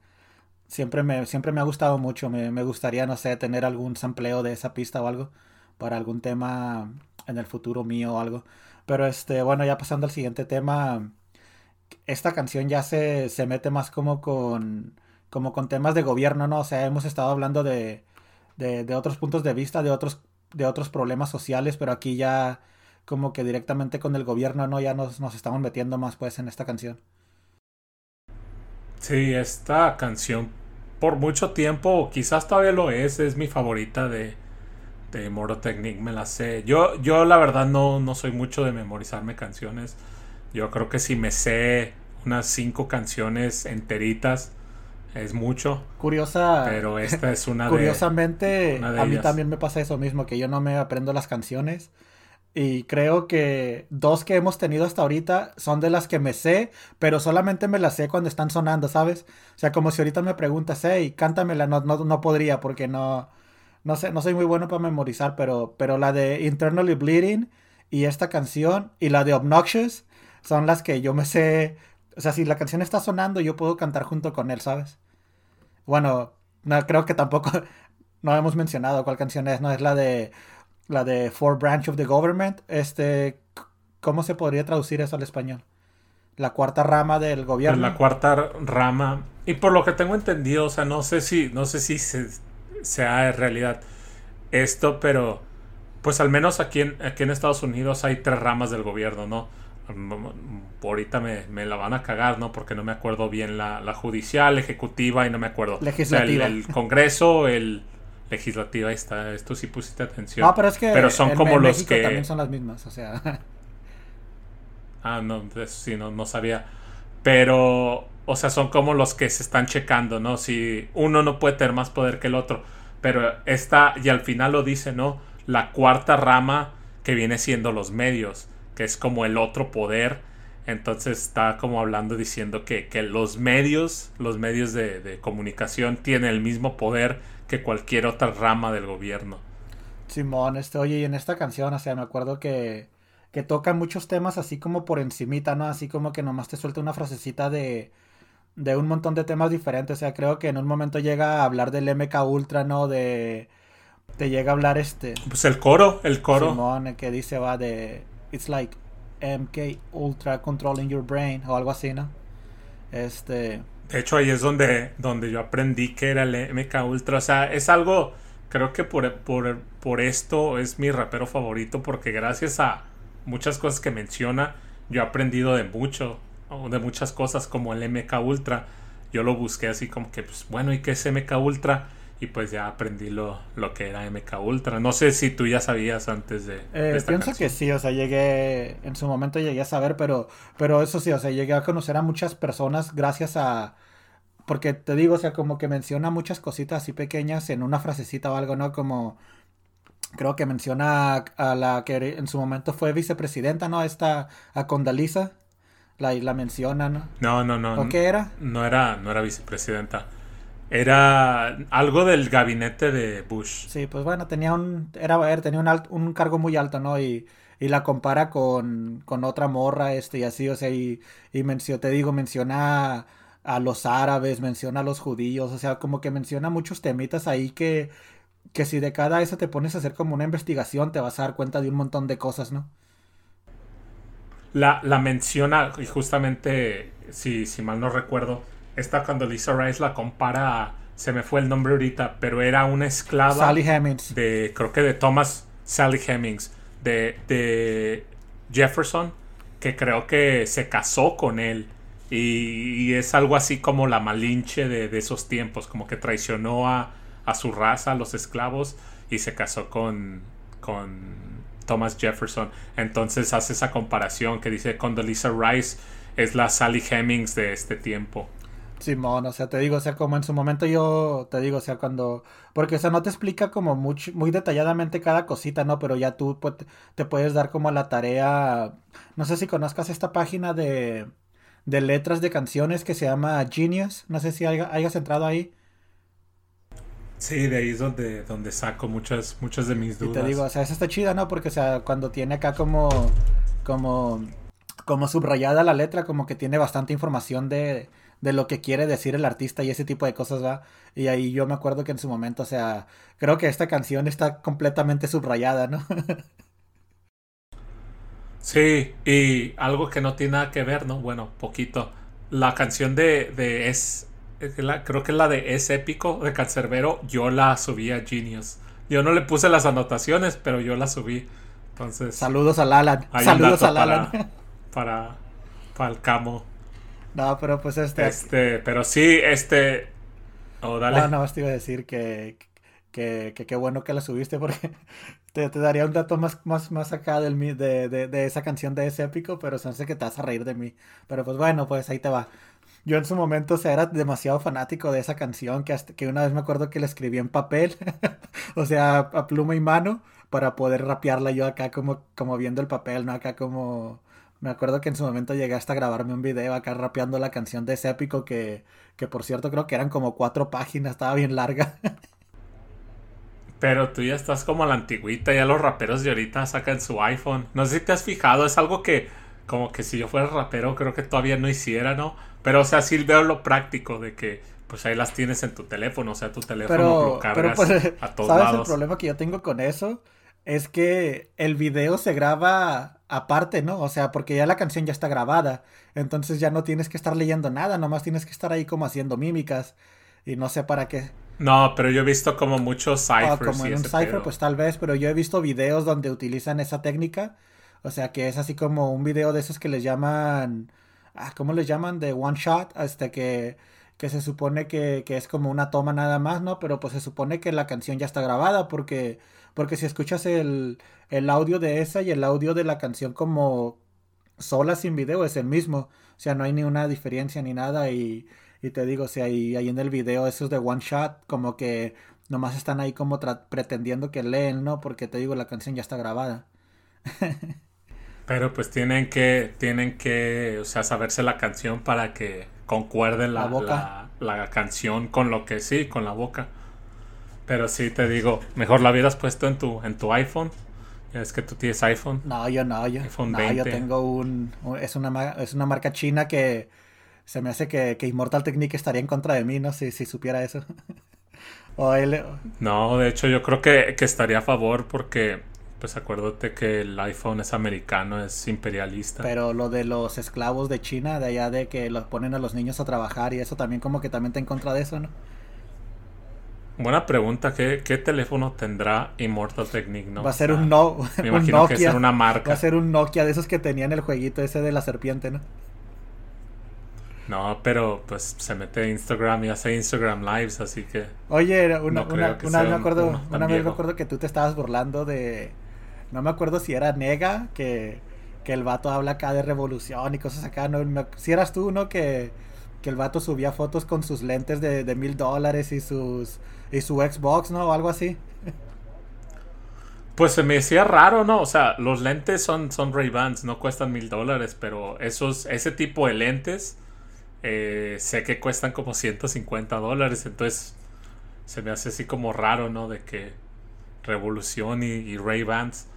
siempre me, siempre me ha gustado mucho. Me, me gustaría, no sé, tener algún sampleo de esa pista o algo para algún tema en el futuro mío o algo. Pero este, bueno, ya pasando al siguiente tema, esta canción ya se, se mete más como con, como con temas de gobierno, ¿no? O sea, hemos estado hablando de, de, de otros puntos de vista, de otros, de otros problemas sociales, pero aquí ya como que directamente con el gobierno, ¿no? Ya nos, nos estamos metiendo más pues en esta canción. Sí, esta canción por mucho tiempo, quizás todavía lo es, es mi favorita de, de Morotechnic, me la sé. Yo, yo la verdad no, no soy mucho de memorizarme canciones. Yo creo que si me sé unas cinco canciones enteritas es mucho, Curiosa. pero esta es una de... Curiosamente, una de a mí ellas. también me pasa eso mismo, que yo no me aprendo las canciones. Y creo que dos que hemos tenido hasta ahorita son de las que me sé, pero solamente me las sé cuando están sonando, ¿sabes? O sea, como si ahorita me preguntas, hey, cántamela, no, no, no podría, porque no, no sé, no soy muy bueno para memorizar, pero, pero la de Internally Bleeding y esta canción y la de Obnoxious son las que yo me sé. O sea, si la canción está sonando, yo puedo cantar junto con él, ¿sabes? Bueno, no, creo que tampoco no hemos mencionado cuál canción es, no es la de la de For Branch of the Government. Este, ¿cómo se podría traducir eso al español? La cuarta rama del gobierno. la cuarta rama. Y por lo que tengo entendido, o sea, no sé si, no sé si se- sea en realidad esto, pero pues al menos aquí en, aquí en Estados Unidos hay tres ramas del gobierno, ¿no? Mm, mm, Ahorita me, me la van a cagar, ¿no? Porque no me acuerdo bien la, la judicial, ejecutiva y no me acuerdo. Legislativa. O sea, el, el Congreso, el legislativa, está. Esto sí pusiste atención. No, pero es que Pero son en- como en los México que... también son las mismas, o sea. Ah, no, eso sí, no, no sabía. Pero, o sea, son como los que se están checando, ¿no? Si uno no puede tener más poder que el otro. Pero esta, y al final lo dice, ¿no? La cuarta rama que viene siendo los medios, que es como el otro poder. Entonces está como hablando diciendo que, que los medios, los medios de, de comunicación tienen el mismo poder que cualquier otra rama del gobierno. Simón, este, oye, y en esta canción, o sea, me acuerdo que, que tocan muchos temas así como por encimita, ¿no? Así como que nomás te suelta una frasecita de, de un montón de temas diferentes. O sea, creo que en un momento llega a hablar del MK Ultra, ¿no? De. Te llega a hablar este. Pues el coro, el coro. Simón, el que dice va de. It's like MK Ultra controlling your brain o algo así, ¿no? Este. De hecho, ahí es donde, donde yo aprendí que era el MK Ultra. O sea, es algo, creo que por, por, por esto es mi rapero favorito, porque gracias a muchas cosas que menciona, yo he aprendido de mucho, o de muchas cosas como el MK Ultra. Yo lo busqué así como que, pues bueno, ¿y qué es MK Ultra? Y pues ya aprendí lo, lo que era MK Ultra. No sé si tú ya sabías antes de, de Eh, esta pienso canción. que sí, o sea, llegué, en su momento llegué a saber, pero, pero eso sí, o sea, llegué a conocer a muchas personas gracias a, porque te digo, o sea, como que menciona muchas cositas así pequeñas en una frasecita o algo, ¿no? Como, creo que menciona a, a la que en su momento fue vicepresidenta, ¿no? Esta, a Condalisa. La, la menciona, ¿no? No, no, no. ¿O qué era? No era, no era vicepresidenta. Era algo del gabinete de Bush. Sí, pues bueno, tenía un, era, tenía un, alt- un cargo muy alto, ¿no? Y, y la compara con, con otra morra, este, y así, o sea, y, y mencio- te digo, menciona a, a los árabes, menciona a los judíos, o sea, como que menciona muchos temitas ahí que, que si de cada eso te pones a hacer como una investigación, te vas a dar cuenta de un montón de cosas, ¿no? La, la menciona, y justamente, si, si mal no recuerdo, esta cuando Lisa Rice la compara, a- se me fue el nombre ahorita, pero era una esclava Sally Hemings. de, creo que de Thomas Sally Hemings, de, de Jefferson, que creo que se casó con él. Y, y es algo así como la malinche de, de esos tiempos, como que traicionó a, a su raza, a los esclavos, y se casó con, con Thomas Jefferson. Entonces hace esa comparación que dice Condoleezza Rice es la Sally Hemings de este tiempo. Simón, o sea, te digo, o sea, como en su momento yo te digo, o sea, cuando, porque, o sea, no te explica como mucho, muy detalladamente cada cosita, ¿no? Pero ya tú pues, te- puedes dar como la tarea, no sé si conozcas esta página de, de letras de canciones que se llama Genius, no sé si haya- hayas entrado ahí. Sí, de ahí es donde, donde saco muchas, muchas de mis Y dudas. te digo, o sea, esa está chida, ¿no? Porque, o sea, cuando tiene acá como, como, como subrayada la letra, como que tiene bastante información de, de lo que quiere decir el artista y ese tipo de cosas, ¿va? Y ahí yo me acuerdo que en su momento, o sea, creo que esta canción está completamente subrayada, ¿no? Sí, y algo que no tiene nada que ver, ¿no? Bueno, poquito. La canción de, de es, la- creo que es la de Es Épico de Cancerbero, yo la subí a Genius. Yo no le puse las anotaciones, pero yo la subí. Entonces, Saludos al Alan. Saludos al Alan. para, para, para el camo. No, pero pues este... Este, pero sí, este. Oh, dale. No, no, te iba a decir que que que qué bueno que la subiste porque te, te daría un dato más, más, más acá del, mi- de, de, de esa canción de ese épico, pero se me hace que te vas a reír de mí. Pero pues bueno, pues ahí te va. Yo en su momento, o sea, era demasiado fanático de esa canción que, hasta, que una vez me acuerdo que la escribí en papel, o sea, a pluma y mano, para poder rapearla yo acá como, como viendo el papel, ¿no? Acá como... Me acuerdo que en su momento llegué hasta a grabarme un video acá rapeando la canción de ese épico que, que por cierto creo que eran como cuatro páginas, estaba bien larga. Pero tú ya estás como a la antigüita, ya los raperos de ahorita sacan su iPhone. No sé si te has fijado, es algo que como que si yo fuera rapero creo que todavía no hiciera, ¿no? Pero o sea, sí veo lo práctico de que pues ahí las tienes en tu teléfono, o sea, tu teléfono Pero, lo pero cargas pues, a todos ¿sabes el lados. problema que yo tengo con eso? Es que el video se graba aparte, ¿no? O sea, porque ya la canción ya está grabada. Entonces ya no tienes que estar leyendo nada, nomás tienes que estar ahí como haciendo mímicas. Y no sé para qué. No, pero yo he visto como muchos Ah, ciphers como y en un cipher, pedo. pues tal vez, pero yo he visto videos donde utilizan esa técnica. O sea, que es así como un video de esos que les llaman. Ah, ¿Cómo les llaman? De one shot. Este que, que se supone que, que es como una toma nada más, ¿no? Pero pues se supone que la canción ya está grabada porque, porque si escuchas el, el audio de esa y el audio de la canción como sola sin video es el mismo. O sea, no hay ni una diferencia ni nada. Y, y te digo, o sea, ahí en el video esos de one shot, como que nomás están ahí como pretendiendo que leen, ¿no? Porque te digo, la canción ya está grabada. Pero pues tienen que, tienen que, o sea, saberse la canción para que concuerde la, La boca. la- la canción con lo que sí, con la boca. Pero sí te digo, mejor la hubieras puesto en tu, en tu iPhone. Es que tú tienes iPhone. No, yo no, yo, iPhone no, yo 20. tengo un, un- es una, es una marca china que se me hace que, que Immortal Technique estaría en contra de mí, ¿no? Si, si supiera eso. o él, No, de hecho yo creo que, que estaría a favor porque, pues acuérdate que el iPhone es americano, es imperialista. pero lo de los esclavos de China, de allá de que los ponen a los niños a trabajar y eso también como que también está en contra de eso, ¿no? Buena pregunta, ¿qué, qué teléfono tendrá Immortal Technique? No? Va a ser un, no, Me un imagino que Nokia. ser una Va marca. a ser un Nokia de esos que tenían el jueguito ese de la serpiente, ¿no? No, pero pues se mete a Instagram y hace Instagram Lives, así que... Oye, una, No una, creo que una vez me acuerdo, uno tan una vez me viejo. acuerdo que tú te estabas burlando de, no me acuerdo si era Nega, que, que el vato habla acá de revolución y cosas acá, no, si eras tú, ¿no? Que, que el vato subía fotos con sus lentes de mil dólares y sus y su Xbox, ¿no? O algo así. Pues se me decía raro, ¿no? O sea, los lentes son, son Ray-Bans, no cuestan mil dólares, pero esos, ese tipo de lentes eh, sé que cuestan como 150 dólares, entonces se me hace así como raro, ¿no? De que Revolución y, Ray-Bans...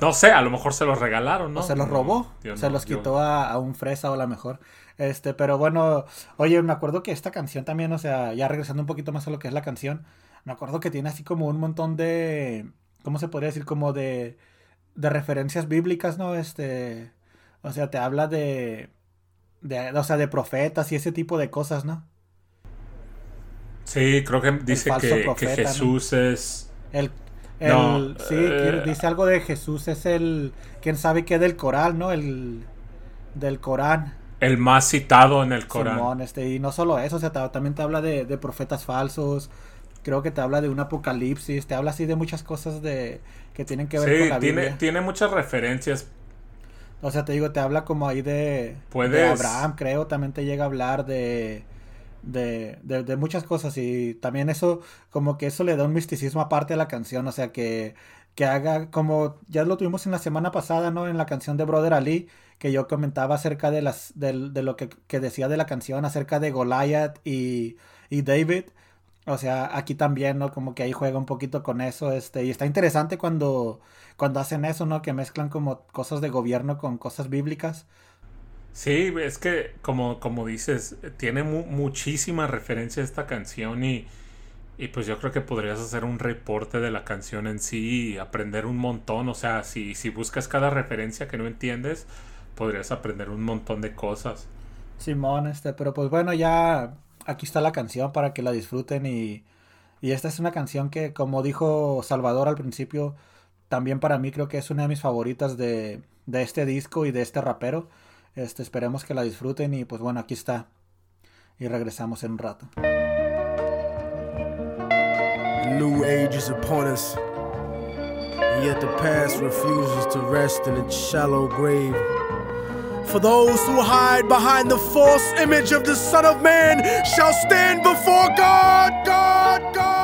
No sé, a lo mejor se los regalaron, ¿no? O se los robó, se los quitó a, a, un fresa o a la mejor. Este, pero bueno, oye, me acuerdo que esta canción también, o sea, ya regresando un poquito más a lo que es la canción, me acuerdo que tiene así como un montón de ¿cómo se podría decir? Como de, de referencias bíblicas, ¿no? Este, o sea, te habla de, de, o sea, de profetas y ese tipo de cosas, ¿no? Sí, creo que dice que, Jesús es... El, el sí, eh, dice algo de Jesús es el, quién sabe qué del Corán, ¿no? El, del Corán. El más citado en el Corán. este, y no solo eso, o sea, también te habla de, de profetas falsos, creo que te habla de un apocalipsis, te habla así de muchas cosas de que tienen que ver con la tiene, Biblia. tiene muchas referencias. O sea, te digo, te habla como ahí de, de Abraham, creo, también te llega a hablar de de, de, muchas cosas y también eso, como que eso le da un misticismo aparte a la canción, o sea, que, que haga como, ya lo tuvimos en la semana pasada, ¿no? En la canción de Brother Ali, que yo comentaba acerca de, las, de, de lo que, que, decía de la canción, acerca de Goliath y, y David, o sea, aquí también, ¿no? Como que ahí juega un poquito con eso, este, y está interesante cuando, cuando hacen eso, ¿no? Que mezclan como cosas de gobierno con cosas bíblicas. Sí, es que como, como dices, tiene muchísima referencia esta canción y, y pues yo creo que podrías hacer un reporte de la canción en sí y aprender un montón. O sea, si, si buscas cada referencia que no entiendes, podrías aprender un montón de cosas. Simón, este, pero pues bueno, ya aquí está la canción para que la disfruten y, y esta es una canción que, como dijo Salvador al principio, también para mí creo que es una de mis favoritas de, de este disco y de este rapero. Este, esperemos que la disfruten y pues bueno, aquí está. Y regresamos en un rato. New age is upon us, yet the past refuses to rest in its shallow grave. For those who hide behind the false image of the Son of Man shall stand before God, God, God,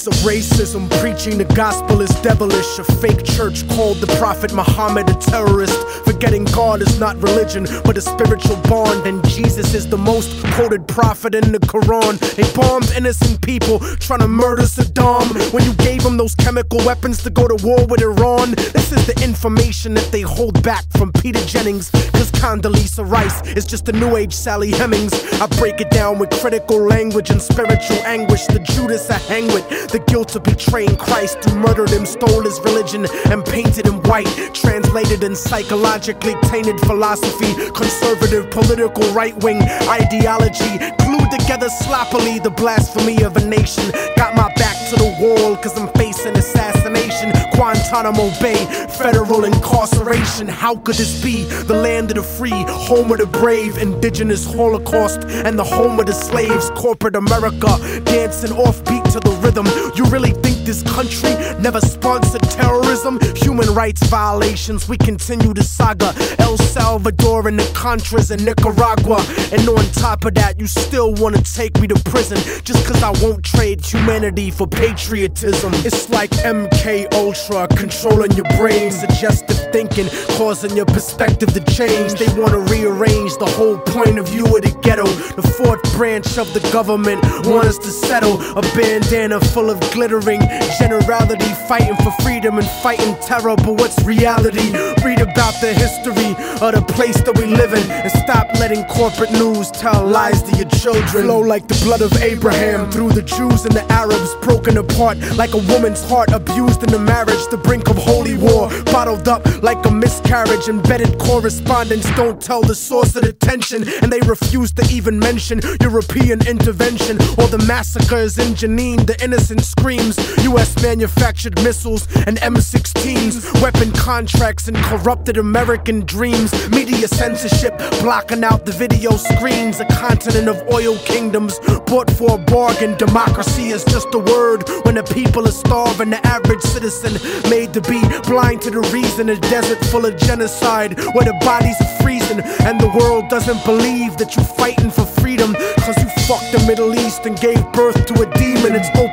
voice of racism, preaching the gospel is devilish. A fake church called the Prophet Muhammad a terrorist. Forgetting God is not religion, but a spiritual bond. And Jesus is the most quoted prophet in the Quran. They bombed innocent people, trying to murder Saddam. When you gave them those chemical weapons to go to war with Iran, this is the information that they hold back from Peter Jennings. Cause Condoleezza Rice is just a new age Sally Hemings. I break it down with critical language and spiritual anguish. The Judas I hang with the guilt of betraying Christ, who murdered him, stole his religion, and painted him white. Translated in psychologically tainted philosophy, conservative political right wing ideology, glued together sloppily the blasphemy of a nation. Got my back to the wall, cause I'm facing assassination. Guantanamo Bay, federal incarceration. How could this be? The land of the free, home of the brave, indigenous holocaust, and the home of the slaves. Corporate America, dancing offbeat to the rhythm. You really think this country never sponsored terrorism? Human rights violations, we continue the saga. El Salvador and the Contras in Nicaragua. And on top of that, you still wanna take me to prison just cause I won't trade humanity for patriotism. It's like MK Ultra controlling your brain, suggestive thinking, causing your perspective to change. They wanna rearrange the whole point of view of the ghetto. The fourth branch of the government want us to settle a bandana full of glittering generality, fighting for freedom and fighting terror. But what's reality? Read about the history of the place that we live in and stop letting corporate news tell lies to your children. Flow like the blood of Abraham through the Jews and the Arabs, broken apart like a woman's heart, abused in a marriage, the brink of holy war, bottled up like a miscarriage. Embedded correspondence don't tell the source of the tension, and they refuse to even mention European intervention or the massacres in Janine. The innocent screams. US manufactured missiles and M16s, weapon contracts, and corrupted American dreams. Media censorship blocking out the video screens. A continent of oil kingdoms bought for a bargain. Democracy is just a word when the people are starving. The average citizen made to be blind to the reason. A desert full of genocide where the bodies are freezing and the world doesn't believe that you're fighting for freedom. Cause you fucked the Middle East and gave birth to a demon. It's open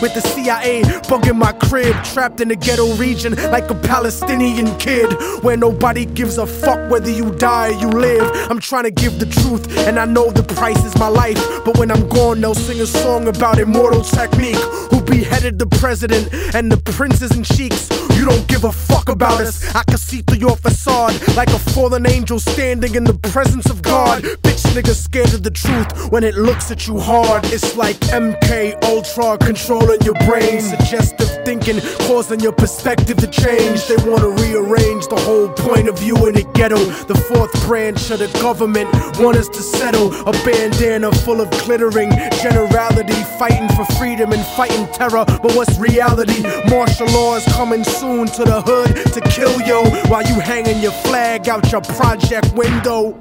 with the CIA bugging my crib, trapped in a ghetto region like a Palestinian kid where nobody gives a fuck whether you die or you live. I'm trying to give the truth, and I know the price is my life. But when I'm gone, they'll sing a song about immortal technique. Who beheaded the president and the princes and sheiks? You don't give a fuck about us. I can see through your facade like a fallen angel standing in the presence of God. Bitch niggas scared of the truth when it looks at you hard. It's like MK Ultra controlling your brain. Suggestive thinking causing your perspective to change. They wanna rearrange the whole point of view in the ghetto. The fourth branch of the government want us to settle. A bandana full of glittering generality, fighting for freedom and fighting terror. But what's reality? Martial law is coming soon to the hood to kill yo while you hanging your flag out your project window.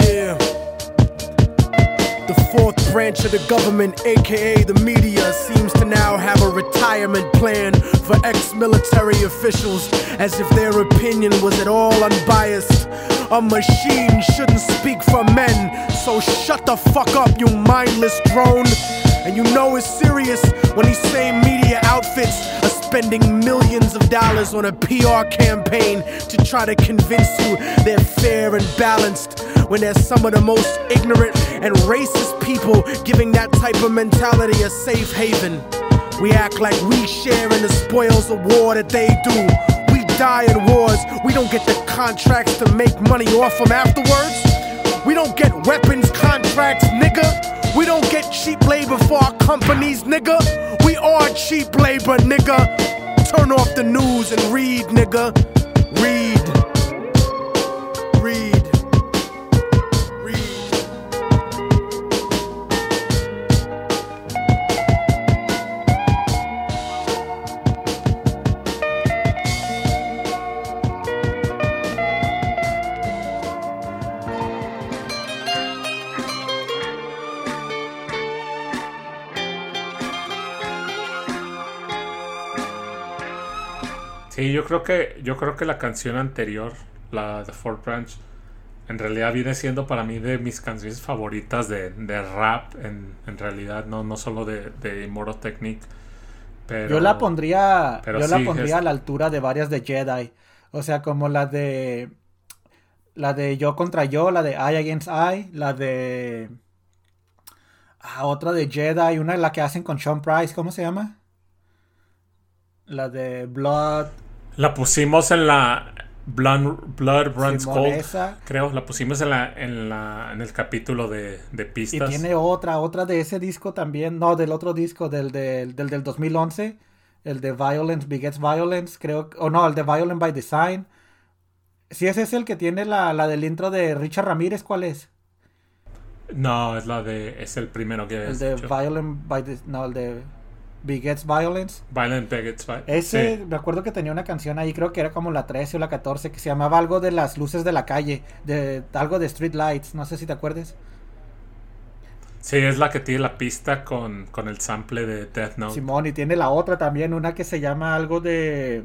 Yeah. The fourth branch of the government, aka the media, seems to now have a retirement plan for ex military officials as if their opinion was at all unbiased. A machine shouldn't speak for men, so shut the fuck up, you mindless drone. And you know it's serious when these same media outfits spending millions of dollars on a PR campaign to try to convince you they're fair and balanced when they're some of the most ignorant and racist people giving that type of mentality a safe haven. We act like we share in the spoils of war that they do. We die in wars, we don't get the contracts to make money off them afterwards. We don't get weapons contracts, nigga. We don't get cheap labor for our companies, nigga. We are cheap labor, nigga. Turn off the news and read, nigga. Read. Sí, yo creo que yo creo que la canción anterior, la de Fort Branch, en realidad viene siendo para mí de mis canciones favoritas de, de rap, en, en realidad, no, no solo de, de Immortal Technique. Pero, yo la pondría, pero yo la pondría es- a la altura de varias de Jedi. O sea, como la de la de Yo contra Yo, la de I Against I, la de ah, otra de Jedi, una la que hacen con Sean Price, ¿cómo se llama? La de Blood, La pusimos en la Blood, Blood Runs Simón, Cold, esa. creo. La pusimos en la en la en el capítulo de, de Y pistas. tiene otra, otra de ese disco también, no, del otro disco, del del, del, del 2011, el de Violence Begets Violence, creo, o no, el de Violent by Design. Si ese es el que tiene la, la del intro de Richard Ramírez, ¿cuál es? No, es la de es el primero que El de dicho. Violent by Des- no, el de Begets Violence. Violent Begets Vi- Ese, sí. me acuerdo que tenía una canción ahí, creo que era como la 13 o la 14, que se llamaba algo de las luces de la calle, de algo de Street Lights, no sé si te acuerdas. Sí, es la que tiene la pista con, con el sample de Death Note. Simón, y tiene la otra también, una que se llama algo de.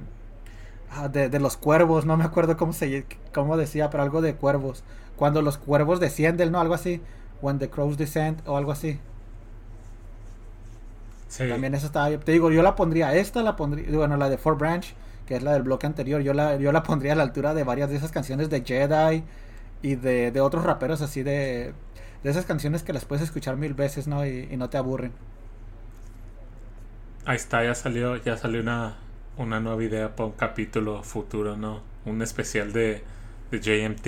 ah, De, de los cuervos, no me acuerdo cómo se cómo decía, pero algo de cuervos. Cuando los cuervos descienden, ¿no? Algo así. When the crows descend o algo así. Sí. También eso estaba bien. Te digo, yo la pondría, esta la pondría, bueno, la de Four Branch, que es la del bloque anterior, yo la, yo la pondría a la altura de varias de esas canciones de Jedi y de, de otros raperos así de, de esas canciones que las puedes escuchar mil veces, ¿no? Y, y no te aburren. Ahí está, ya salió, ya salió una, una nueva idea para un capítulo futuro, ¿no? Un especial de, de JMT.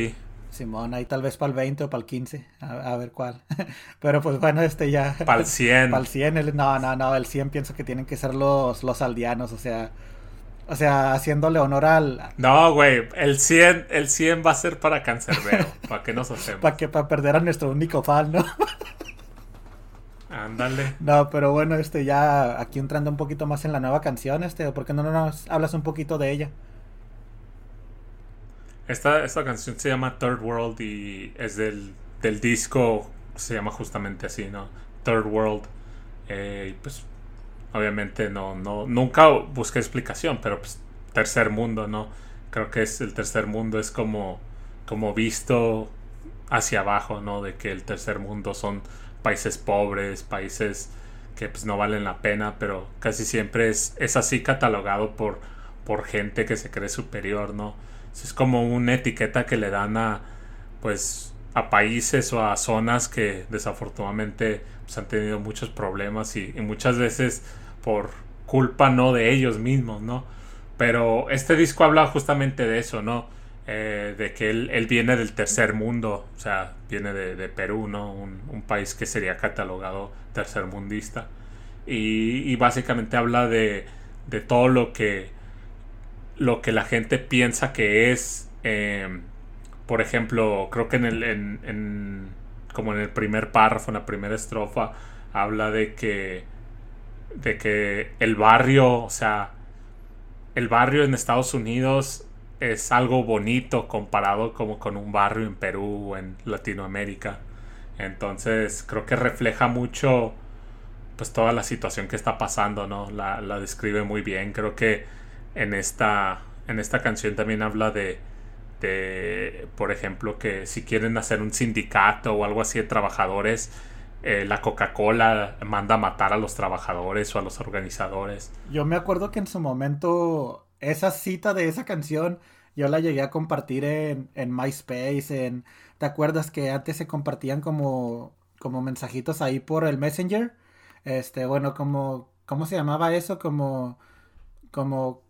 Simón, ahí tal vez para el 20 o para el 15, a, a ver cuál. Pero pues bueno, este ya. Para el 100. Para el 100, el- no, no, no, el 100 pienso que tienen que ser los, los aldeanos, o sea. O sea, haciéndole honor al. No, güey, el 100, el 100 va a ser para Cancerbero, para que nos hacemos. Para que para perder a nuestro único fan, ¿no? Ándale. No, pero bueno, este ya aquí entrando un poquito más en la nueva canción, este, ¿por qué no nos hablas un poquito de ella? Esta, esta canción se llama Third World y es del, del disco, se llama justamente así, ¿no? Third World. Eh, pues obviamente no, no, nunca busqué explicación, pero pues tercer mundo, ¿no? Creo que es el tercer mundo es como, como visto hacia abajo, ¿no? De que el tercer mundo son países pobres, países que pues no valen la pena, pero casi siempre es, es así catalogado por, por gente que se cree superior, ¿no? Es como una etiqueta que le dan a pues a países o a zonas que desafortunadamente pues, han tenido muchos problemas y, muchas veces por culpa no de ellos mismos, ¿no? Pero este disco habla justamente de eso, ¿no? Eh, de que él, él, viene del tercer mundo, o sea, viene de, de Perú, ¿no? Un, un, país que sería catalogado tercermundista. Y, y básicamente habla de, de, todo lo que, lo que la gente piensa que es. Eh, por ejemplo, creo que en el, en, como en el primer párrafo, en la primera estrofa, habla de que, de que el barrio, o sea, el barrio en Estados Unidos es algo bonito comparado como con un barrio en Perú o en Latinoamérica. Entonces creo que refleja mucho pues toda la situación que está pasando, ¿no? La, la describe muy bien. Creo que en esta, en esta canción también habla de, de, por ejemplo, que si quieren hacer un sindicato o algo así de trabajadores, eh, la Coca-Cola manda a matar a los trabajadores o a los organizadores. Yo me acuerdo que en su momento esa cita de esa canción yo la llegué a compartir en, en MySpace, en... ¿Te acuerdas que antes se compartían como, como mensajitos ahí por el Messenger? Este, bueno, como... ¿Cómo se llamaba eso? Como... Como...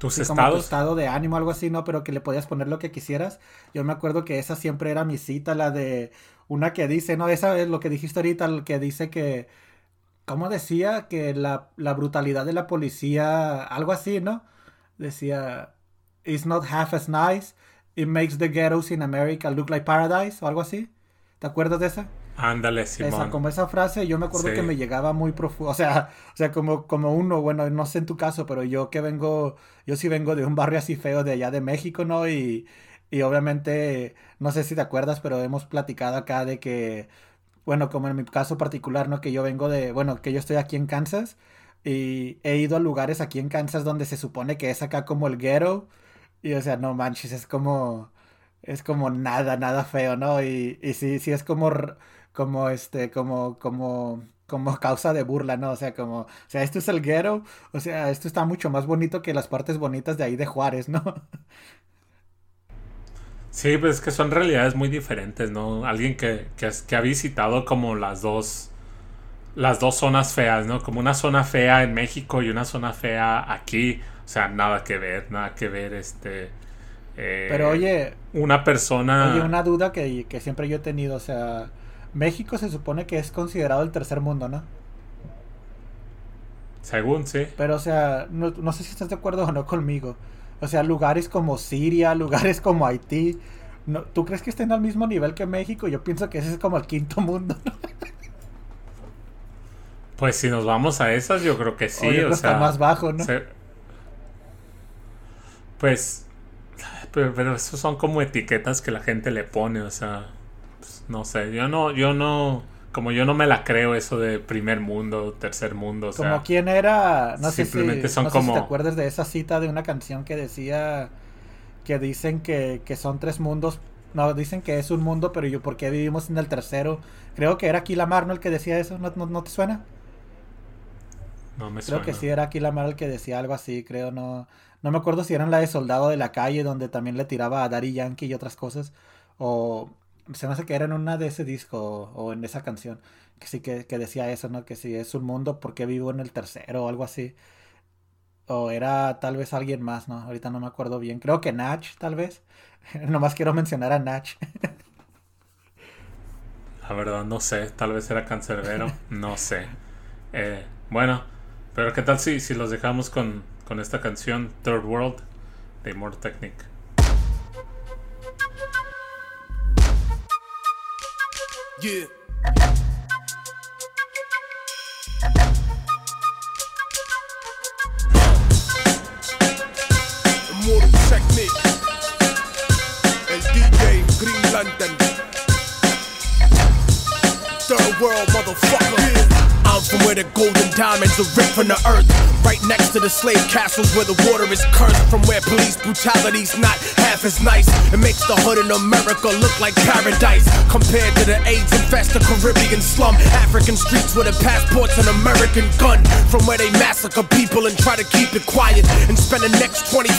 ¿Tus sí, estados? Como tu estado de ánimo, algo así, ¿no? Pero que le podías poner lo que quisieras. Yo me acuerdo que esa siempre era mi cita, la de... Una que dice, no, esa es lo que dijiste ahorita, que dice que... ¿Cómo decía? Que la, la brutalidad de la policía... Algo así, ¿no? Decía it's not half as nice. It makes the ghettos in America look like paradise o algo así. ¿Te acuerdas de esa? Ándale, Simón. Esa, como esa frase, yo me acuerdo sí. que me llegaba muy profundo. O sea, o sea como, como uno, bueno, no sé en tu caso, pero yo que vengo, yo sí vengo de un barrio así feo de allá de México, ¿no? Y, y obviamente, no sé si te acuerdas, pero hemos platicado acá de que, bueno, como en mi caso particular, ¿no? Que yo vengo de, bueno, que yo estoy aquí en Kansas y he ido a lugares aquí en Kansas donde se supone que es acá como el ghetto y o sea, no manches, es como. Es como nada, nada feo, ¿no? Y, y sí, sí es como. Como este, como. como como causa de burla, ¿no? O sea, como, o sea, esto es el ghetto, o sea, esto está mucho más bonito que las partes bonitas de ahí de Juárez, ¿no? Sí, pues es que son realidades muy diferentes, ¿no? Alguien que, que, que ha visitado como las dos, las dos zonas feas, ¿no? Como una zona fea en México y una zona fea aquí. O sea, nada que ver, nada que ver, este... Eh, Pero oye... Una persona... Oye, una duda que, que, siempre yo he tenido, o sea... México se supone que es considerado el tercer mundo, ¿no? Según, sí. Pero, o sea, no, no sé si estás de acuerdo o no conmigo. O sea, lugares como Siria, lugares como Haití... No, ¿Tú crees que estén al mismo nivel que México? Yo pienso que ese es como el quinto mundo. Pues si nos vamos a esas, yo creo que sí. Oye, o sea, está más bajo, ¿no? Se, pues, pero, pero esos son como etiquetas que la gente le pone, o sea, no sé, yo no, yo no, como yo no me la creo eso de primer mundo, tercer mundo, o como sea, quién era, no simplemente sé si, son no como, sé si te acuerdas de esa cita de una canción que decía que dicen que, que son tres mundos, no, dicen que es un mundo, pero yo, ¿por qué vivimos en el tercero? Creo que era aquí Lamar, ¿no? El que decía eso, ¿no, no, no te suena? No me creo suena. que sí era aquí Lamar el que decía algo así, creo, no, no me acuerdo si eran la de Soldado de la Calle, donde también le tiraba a Daddy Yankee y otras cosas. O se me hace que era en una de ese disco o, en esa canción. Que sí que, que, decía eso, ¿no? Que si es un mundo, ¿por qué vivo en el tercero? O algo así. O era tal vez alguien más, ¿no? Ahorita no me acuerdo bien. Creo que Nach, tal vez. Nomás quiero mencionar a Nach. La verdad, no sé. Tal vez era cancerbero. no sé. Eh, bueno, pero ¿qué tal si, si los dejamos con, con esta canción Third World de More Technic. Yeah. Technique. DJ Third world motherfucker. Where the golden diamonds are ripped from the earth. Right next to the slave castles where the water is cursed. From where police brutality's not half as nice. It makes the hood in America look like paradise. Compared to the AIDS infested Caribbean slum. African streets with a passport's an American gun. From where they massacre people and try to keep it quiet. And spend the next 25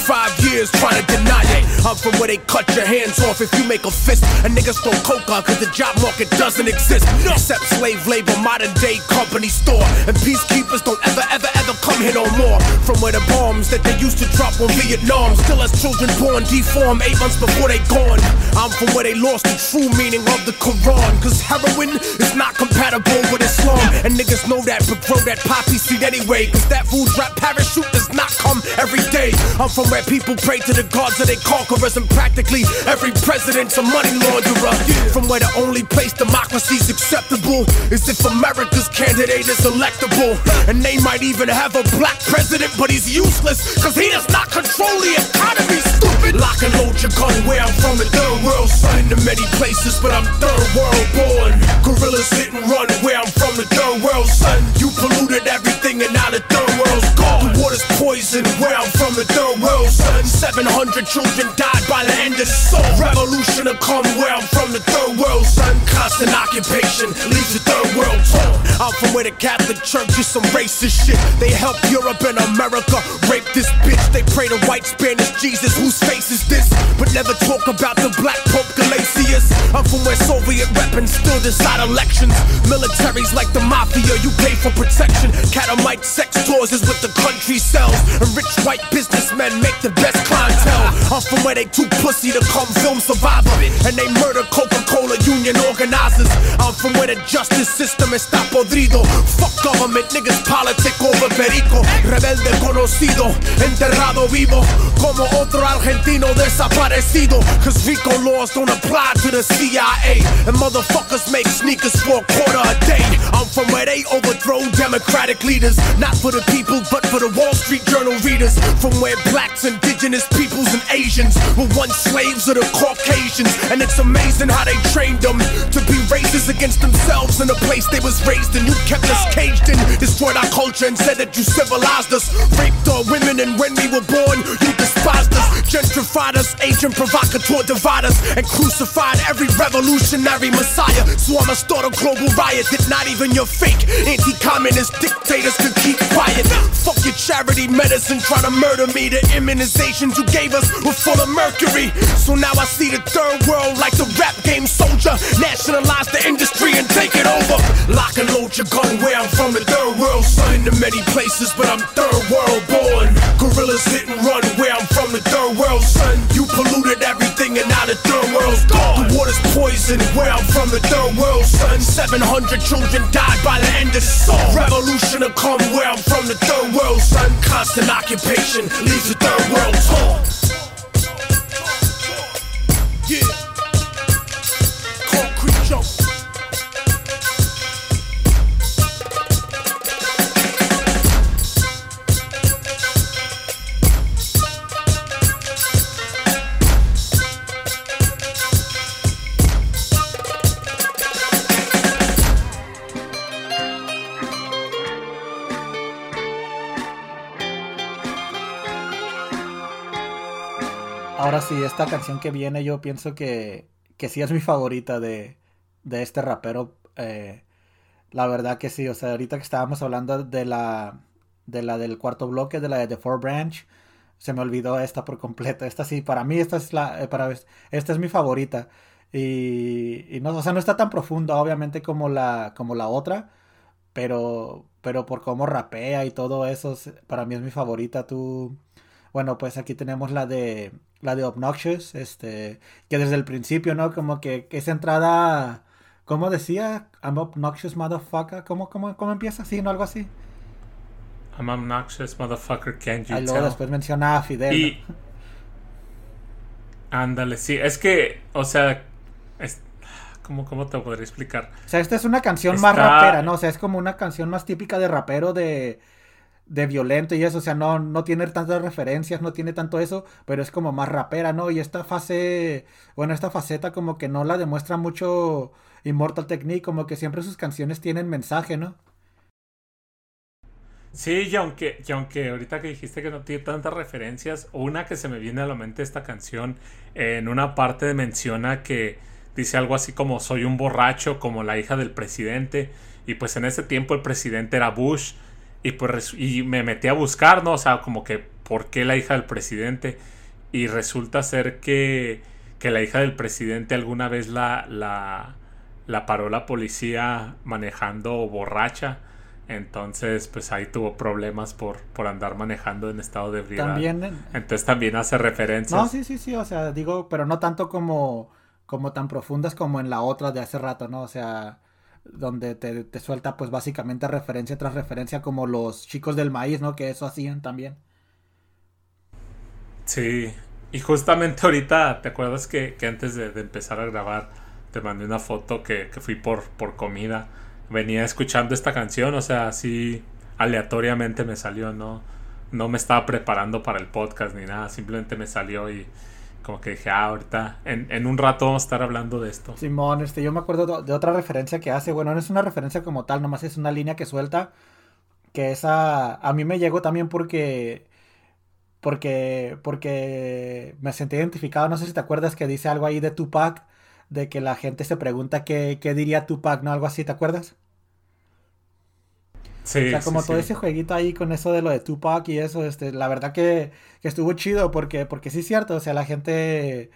years trying to deny it. I'm from where they cut your hands off if you make a fist. And niggas throw coca cause the job market doesn't exist. Except slave labor, modern day company store. And peacekeepers don't ever, ever, ever come here no more. From where the bombs that they used to drop on Vietnam still as children born deformed eight months before they gone. I'm from where they lost the true meaning of the Quran. Cause heroin is not compatible with Islam. And niggas know that, but grow that poppy seed anyway. Cause that food drop parachute does not come every day. I'm from where people pray to the gods of their conquerors. And practically every president's a money launderer. From where the only place democracy's acceptable is if America's candidate is electable. And they might even have a black president, but he's useless. Cause he does not control the economy, stupid. Lock and load your gun where I'm from, the third world. Son to many places, but I'm third world born. Gorillas hit and run where I'm from, the third world, son. You polluted everything and now the third world's gone. The water's poison where I'm from, the third world, son. 700 children died by the end of the song. Revolution to come where I'm from, the third world, son. Constant occupation leaves the third world torn. I'm from where the Catholic Church is some racist shit. They help Europe and America rape this bitch. They pray to white Spanish Jesus, whose face is this? But never talk about the black Pope Galatius. I'm from where Soviet weapons still decide elections. Militaries like the mafia, you pay for protection. Catamite sex tours is what the country sells. And rich white businessmen make the best clientele. I'm from where they too pussy to come film Survivor. And they murder Coca-Cola union organizers. I'm from where the justice system is está podrido. Fuck government, niggas politic over perico. Rebelde conocido, enterrado vivo. Como otro argentino desaparecido. Cause RICO laws don't apply to the CIA. And motherfuckers make sneakers for a quarter a day. I'm from where they overthrow democratic leaders. Not for the people, but for the Wall Street Journal readers. From where blacks, indigenous peoples, and Asians were once slaves of the Caucasians. And it's amazing how they trained them to be racist against themselves in the place they was raised in. You kept us caged in, destroyed our culture, and said that you civilized us. Raped our women, and when we were born, you despised us. Us, agent provocateur divide us, and crucified every revolutionary messiah. So I'ma start a global riot that not even your fake anti-communist dictators could keep quiet. Fuck your charity medicine, trying to murder me. The immunizations you gave us were full of mercury. So now I see the third world like the rap game soldier. Nationalize the industry and take it over. Lock and load your gun where I'm from, the third world. Son to many places, but I'm third world born. Gorillas hit and run where I'm from, the third world, son. You polluted everything and now the third world's gone. The water's poison where I'm from, the third world, son. 700 children died by the end of the song. Revolution to come where I'm from, the third world, son. Constant occupation leaves the third world torn. Yeah. Esta canción que viene yo pienso que, que sí es mi favorita de, de este rapero. eh, la verdad que sí, o sea, ahorita que estábamos hablando de la, de la del cuarto bloque, de la de The Four Branch, se me olvidó esta por completo. Esta sí, para mí esta es la, eh, para, esta es mi favorita. Y, y no, o sea, no está tan profunda, obviamente, como la, como la otra, pero, pero por cómo rapea y todo eso, para mí es mi favorita. Tú, bueno, pues aquí tenemos la de la de Obnoxious, este, que desde el principio, ¿no? Como que, esa entrada, ¿cómo decía? I'm obnoxious motherfucker, ¿cómo, cómo, cómo empieza así, no? Algo así. I'm obnoxious motherfucker, can't you Y luego tell? después menciona a Fidel. Y. ¿no? Ándale, sí. Es que, o sea. es- ¿cómo, ¿Cómo te podría explicar? O sea, esta es una canción más rapera, ¿no? O sea, es como una canción más típica de rapero de, de violento y eso, o sea, no, no tiene tantas referencias, no tiene tanto eso, pero es como más rapera, ¿no? Y esta fase, bueno, esta faceta como que no la demuestra mucho Immortal Technique, como que siempre sus canciones tienen mensaje, ¿no? Sí, y aunque, y aunque ahorita que dijiste que no tiene tantas referencias, una que se me viene a la mente esta canción, en una parte menciona que dice algo así como soy un borracho como la hija del presidente, y pues en ese tiempo el presidente era Bush, y pues y me metí a buscar, ¿no? O sea, como que ¿por qué la hija del presidente? Y resulta ser que, que la hija del presidente alguna vez la, la, la paró la policía manejando borracha. Entonces, pues ahí tuvo problemas por, por andar manejando en estado de ebriedad. También. Entonces también hace referencias. No, sí, sí, sí. O sea, digo, pero no tanto como, como tan profundas como en la otra de hace rato, ¿no? O sea, donde te, te, suelta pues básicamente referencia tras referencia como los chicos del maíz, ¿no? Que eso hacían también. Sí, y justamente ahorita, ¿te acuerdas que, que antes de, empezar a grabar te mandé una foto que, que, fui por, por comida? Venía escuchando esta canción, o sea, así aleatoriamente me salió, ¿no? No me estaba preparando para el podcast ni nada, simplemente me salió y como que dije, ah, ahorita en, un rato vamos a estar hablando de esto. Simón, este, yo me acuerdo de otra referencia que hace, bueno, no es una referencia como tal, nomás es una línea que suelta, que esa a mí me llegó también porque porque porque me sentí identificado, no sé si te acuerdas que dice algo ahí de Tupac, de que la gente se pregunta qué, qué diría Tupac, ¿no? Algo así, ¿te acuerdas? Sí, o sea, como todo ese jueguito ahí con eso de lo de Tupac y eso, este, la verdad que, estuvo chido porque, porque sí es cierto, o sea, la gente,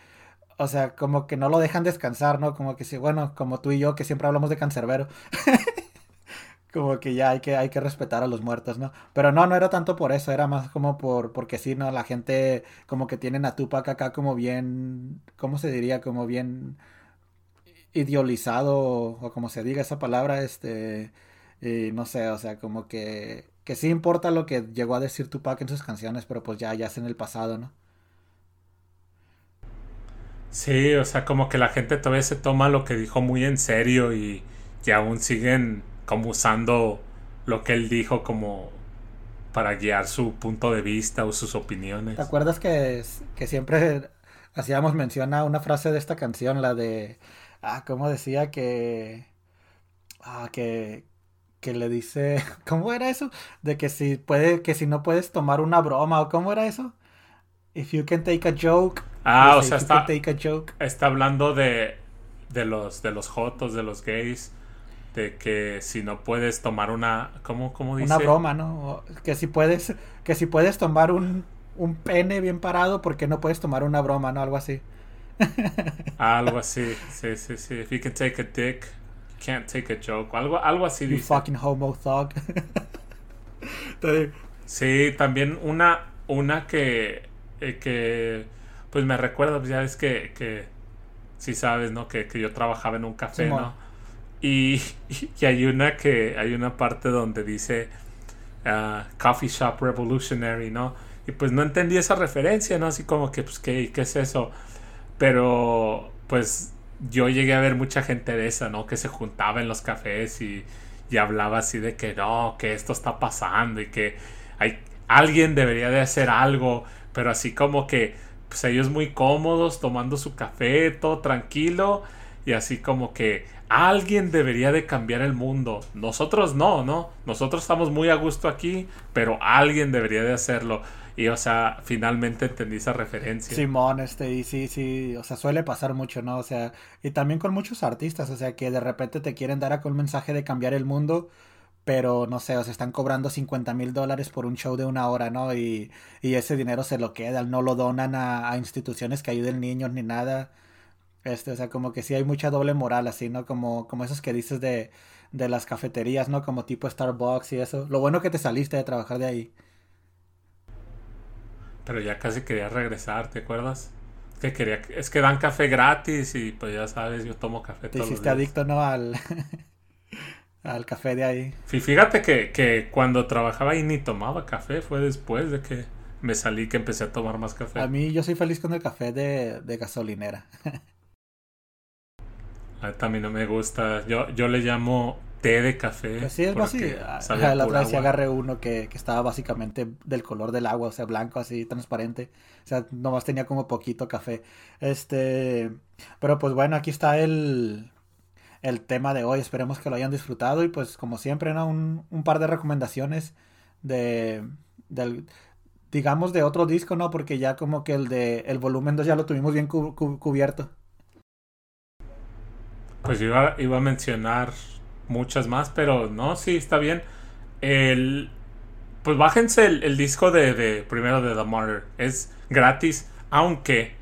o sea, como que no lo dejan descansar, ¿no? Como que sí, bueno, como tú y yo que siempre hablamos de cancerbero. como que ya hay que, hay que respetar a los muertos, ¿no? Pero no, no era tanto por eso, era más como por, porque sí, ¿no? La gente como que tienen a Tupac acá como bien, ¿cómo se diría? Como bien idealizado, o como se diga esa palabra, este y no sé, o sea, como que, que sí importa lo que llegó a decir Tupac en sus canciones, pero pues ya, ya es en el pasado, ¿no? Sí, o sea, como que la gente todavía se toma lo que dijo muy en serio y, y aún siguen como usando lo que él dijo como para guiar su punto de vista o sus opiniones. ¿Te acuerdas que, que siempre hacíamos mención a una frase de esta canción, la de, ah, ¿cómo decía que, ah, que, que le dice, ¿cómo era eso? De que si puede, que si no puedes tomar una broma o cómo era eso? If you can take a joke. Ah, o sea, está, está hablando de, de los de los jotos, de los gays, de que si no puedes tomar una, ¿cómo, cómo dice? Una broma, ¿no? Que si puedes, que si puedes tomar un, un pene bien parado, porque no puedes tomar una broma, ¿no? Algo así. Algo así, sí, sí, sí. If you can take a dick, can't take a joke. algo, algo así. You fucking homo thug. sí, también una, una que, eh, que pues me recuerda, pues ya ves que, que sí sabes, ¿no? Que, que yo trabajaba en un café, ¿no? Y, y, hay una que, hay una parte donde dice uh, Coffee Shop Revolutionary, ¿no? Y pues no entendí esa referencia, ¿no? Así como que, pues, ¿qué, qué es eso? Pero, pues, yo llegué a ver mucha gente de esa, ¿no? Que se juntaba en los cafés y, y hablaba así de que no, que esto está pasando y que hay, alguien debería de hacer algo, pero así como que pues ellos muy cómodos tomando su café, todo tranquilo y así como que alguien debería de cambiar el mundo. Nosotros no, ¿no? Nosotros estamos muy a gusto aquí, pero alguien debería de hacerlo. Y, o sea, finalmente entendí esa referencia. Simón, este, y sí, sí, o sea, suele pasar mucho, ¿no? O sea, y también con muchos artistas, o sea, que de repente te quieren dar acá un mensaje de cambiar el mundo, pero no sé, o sea, están cobrando 50 mil dólares por un show de una hora, ¿no? Y, y ese dinero se lo quedan, no lo donan a, a instituciones que ayuden niños ni nada. Este, o sea, como que sí hay mucha doble moral, así, ¿no? Como, como esos que dices de, de las cafeterías, ¿no? Como tipo Starbucks y eso. Lo bueno que te saliste de trabajar de ahí. Pero ya casi quería regresar, ¿te acuerdas? Que quería, es que dan café gratis y pues ya sabes, yo tomo café Te hiciste adicto, ¿no? Al, al café de ahí. Fíjate que, que cuando trabajaba ahí ni tomaba café, fue después de que me salí que empecé a tomar más café. A mí yo soy feliz con el café de, de gasolinera. a mí también no me gusta. Yo, yo le llamo té de café. Pues sí, es así. Ah, La otra vez agarré uno que, que estaba básicamente del color del agua, o sea, blanco, así, transparente. O sea, nomás tenía como poquito café. Este. Pero pues bueno, aquí está el, el tema de hoy. Esperemos que lo hayan disfrutado. Y pues, como siempre, ¿no? Un, un par de recomendaciones de. Del, digamos de otro disco, ¿no? Porque ya como que el de el volumen 2 ya lo tuvimos bien cu- cu- cubierto. Pues iba, iba a mencionar muchas más, pero no, sí, está bien. El, pues bájense el, el disco de, de primero de The Martyr. Es gratis, aunque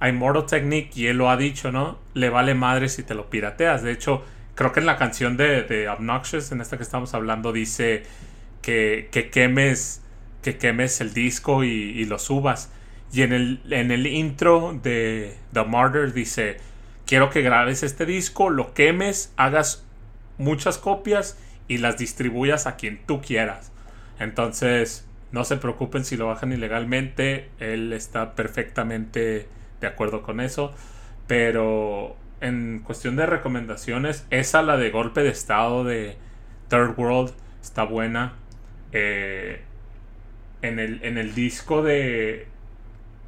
a Immortal Technique, y él lo ha dicho, ¿no? Le vale madre si te lo pirateas. De hecho, creo que en la canción de, de Obnoxious, en esta que estamos hablando, dice que, que quemes que quemes el disco y, y lo subas. Y en el, en el intro de The Martyr dice, quiero que grabes este disco, lo quemes, hagas muchas copias y las distribuyas a quien tú quieras. Entonces, no se preocupen si lo bajan ilegalmente, él está perfectamente de acuerdo con eso. Pero en cuestión de recomendaciones, esa la de golpe de estado de Third World está buena. Eh, en, el, en el disco de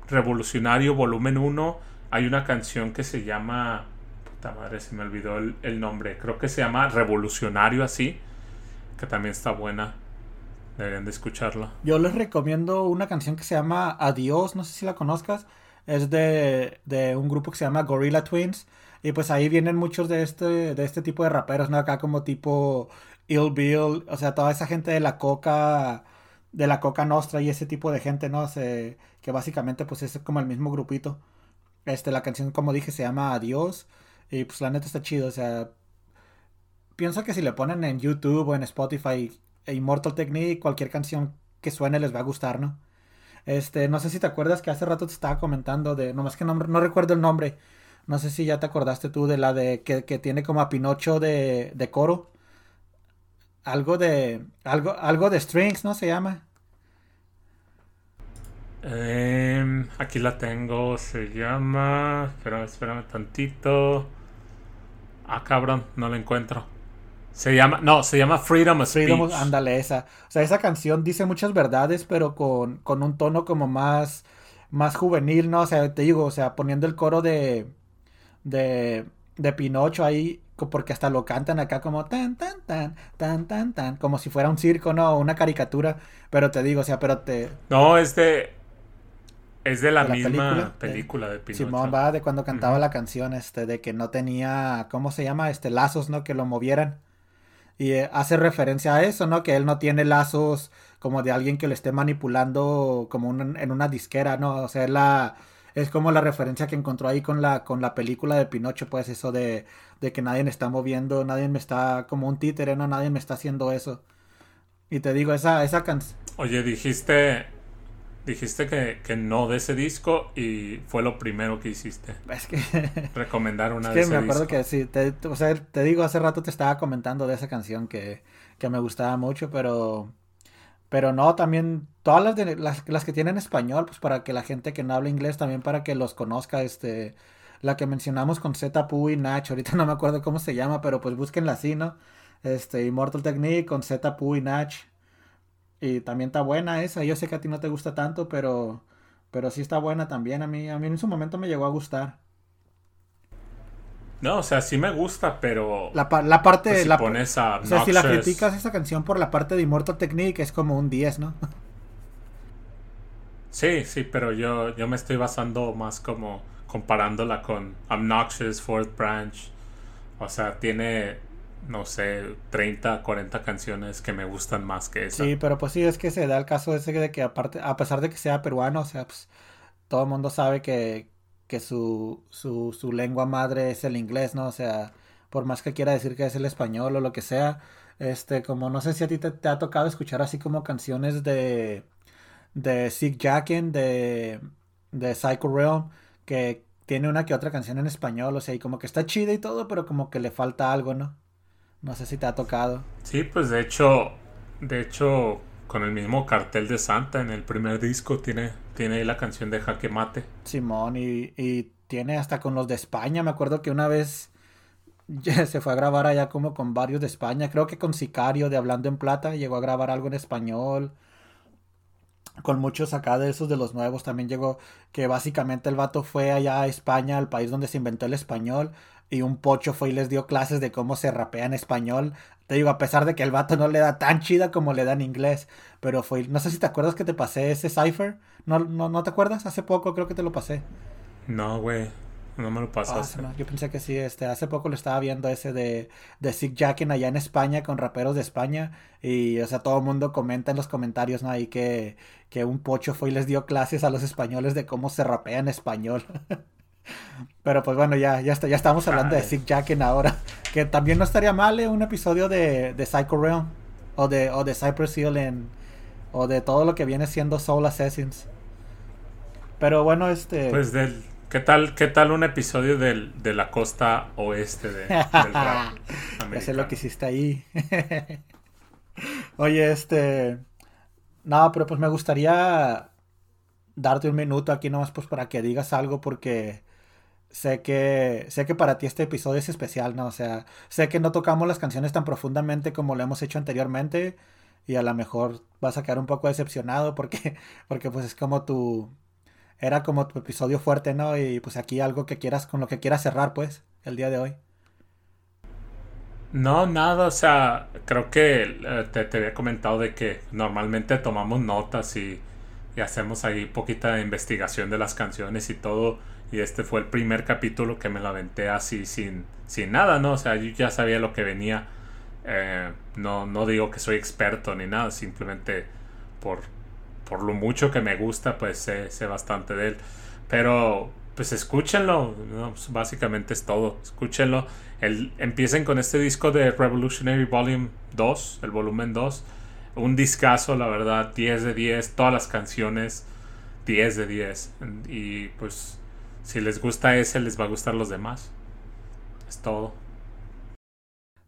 Revolucionario Volumen 1 hay una canción que se llama... Puta madre, se me olvidó el, el nombre. Creo que se llama Revolucionario así. Que también está buena. Deberían de escucharla. Yo les recomiendo una canción que se llama Adiós, no sé si la conozcas. Es de, de un grupo que se llama Gorilla Twins. Y pues ahí vienen muchos de este, de este tipo de raperos, ¿no? Acá como tipo Ill Bill, o sea, toda esa gente de la coca, de la coca nostra y ese tipo de gente, ¿no? Se, que básicamente pues es como el mismo grupito. Este, la canción, como dije, se llama Adiós. Y pues la neta está chido, o sea, pienso que si le ponen en YouTube o en Spotify Immortal Technique, cualquier canción que suene les va a gustar, ¿no? Este, no sé si te acuerdas que hace rato te estaba comentando de, nomás que no, no recuerdo el nombre. No sé si ya te acordaste tú de la de que, que tiene como a Pinocho de, de coro. Algo de, algo, algo de strings, ¿no? Se llama. Em, aquí la tengo. Se llama... Espérame, espérame tantito. Ah, cabrón, no la encuentro. Se llama... No, se llama Freedom of Speech. Freedom, ándale, esa. O sea, esa canción dice muchas verdades, pero con, con un tono como más, más juvenil, ¿no? O sea, te digo, o sea, poniendo el coro de, de, de Pinocho ahí, porque hasta lo cantan acá como tan, tan, tan, tan, tan, tan, como si fuera un circo, ¿no? Una caricatura. Pero te digo, o sea, pero te... No, es de... Es de la ¿De la misma película? película, de Pinocho. Simón va de cuando cantaba la canción, este, de que no tenía, ¿cómo se llama? Este, lazos, ¿no? Que lo movieran. Y eh, hace referencia a eso, ¿no? Que él no tiene lazos como de alguien que lo esté manipulando como un- en una disquera, ¿no? O sea, la, es como la referencia que encontró ahí con la, con la película de Pinocho, pues eso de, de que nadie me está moviendo, nadie me está, como un títere, ¿no? Nadie me está haciendo eso. Y te digo, esa, esa canción... Oye, dijiste... Dijiste que, que no de ese disco y fue lo primero que hiciste. Es que... Recomendar una Es de que ese me acuerdo disco. que sí, te, o sea, te digo, hace rato te estaba comentando de esa canción que, que me gustaba mucho, pero pero no, también todas las, de, las, las que tienen español, pues para que la gente que no habla inglés también para que los conozca, este, la que mencionamos con Z, Pu y Nach, ahorita no me acuerdo cómo se llama, pero pues búsquenla así, ¿no? Este, Immortal Technique con Z, Pu y Nach. Y también está buena esa, yo sé que a ti no te gusta tanto, pero pero sí está buena también, a mí, a mí en su momento me llegó a gustar. No, o sea, sí me gusta, pero... La, la parte pues, si la, pones a o sea, si la criticas esa canción por la parte de Immortal Technique es como un 10, ¿no? Sí, sí, pero yo, yo me estoy basando más como comparándola con Obnoxious, Fourth Branch. O sea, tiene, no sé, 30, 40 canciones que me gustan más que esa. Sí, pero pues sí, es que se da el caso ese de que aparte, a pesar de que sea peruano, o sea, pues todo el mundo sabe que, que su, su, su lengua madre es el inglés, ¿no? O sea, por más que quiera decir que es el español o lo que sea, este, como no sé si a ti te, ha tocado escuchar así como canciones de, de Sick Jacken, de, de Psycho Realm, que tiene una que otra canción en español, o sea, y como que está chida y todo, pero como que le falta algo, ¿no? No sé si te ha tocado. Sí, pues de hecho, de hecho, con el mismo cartel de Santa en el primer disco tiene, tiene ahí la canción de Jaque Mate. Simón, y, y tiene hasta con los de España. Me acuerdo que una vez se fue a grabar allá como con varios de España. Creo que con Sicario de Hablando en Plata llegó a grabar algo en español. Con muchos acá de esos de los nuevos también llegó que básicamente el vato fue allá a España, al país donde se inventó el español. Y un pocho fue y les dio clases de cómo se rapea en español. Te digo, a pesar de que el vato no le da tan chida como le da en inglés. Pero fue, no sé si te acuerdas que te pasé ese cipher. ¿No, no, no te acuerdas? Hace poco creo que te lo pasé. No, güey. No me lo pasaste. Ah, yo pensé que sí, este, hace poco lo estaba viendo ese de, de Sick Jackin allá en España con raperos de España y, o sea, todo el mundo comenta en los comentarios, ¿no? Ahí que, que un pocho fue y les dio clases a los españoles de cómo se rapea en español. Pero pues bueno, ya, ya, está, ya estamos hablando de Sick Jackin ahora, que también no estaría mal ¿eh? un episodio de, de Psycho Realm o de, o de Cypress Hill en, o de todo lo que viene siendo Soul Assassins. Pero bueno, este... Pues del ¿Qué tal, qué tal un episodio del, de la costa oeste de, del rap lo que hiciste ahí. Oye, este... No, pero pues me gustaría darte un minuto aquí nomás pues para que digas algo porque sé que sé que para ti este episodio es especial, ¿no? O sea, sé que no tocamos las canciones tan profundamente como lo hemos hecho anteriormente y a lo mejor vas a quedar un poco decepcionado porque porque pues es como tu era como tu episodio fuerte, ¿no? Y pues aquí algo que quieras, con lo que quieras cerrar, pues, el día de hoy. No, nada, o sea, creo que eh, te, te, había comentado de que normalmente tomamos notas y, y, hacemos ahí poquita investigación de las canciones y todo. Y este fue el primer capítulo que me lo aventé así sin, sin nada, ¿no? O sea, yo ya sabía lo que venía. Eh, no, no digo que soy experto ni nada, simplemente por, por lo mucho que me gusta, pues sé, sé bastante de él. Pero pues escúchenlo, pues, básicamente es todo, escúchenlo. El, empiecen con este disco de Revolutionary Volume 2, el volumen 2. Un discazo, la verdad, 10 de 10, todas las canciones 10 de 10. Y pues si les gusta ese, les va a gustar los demás. Es todo.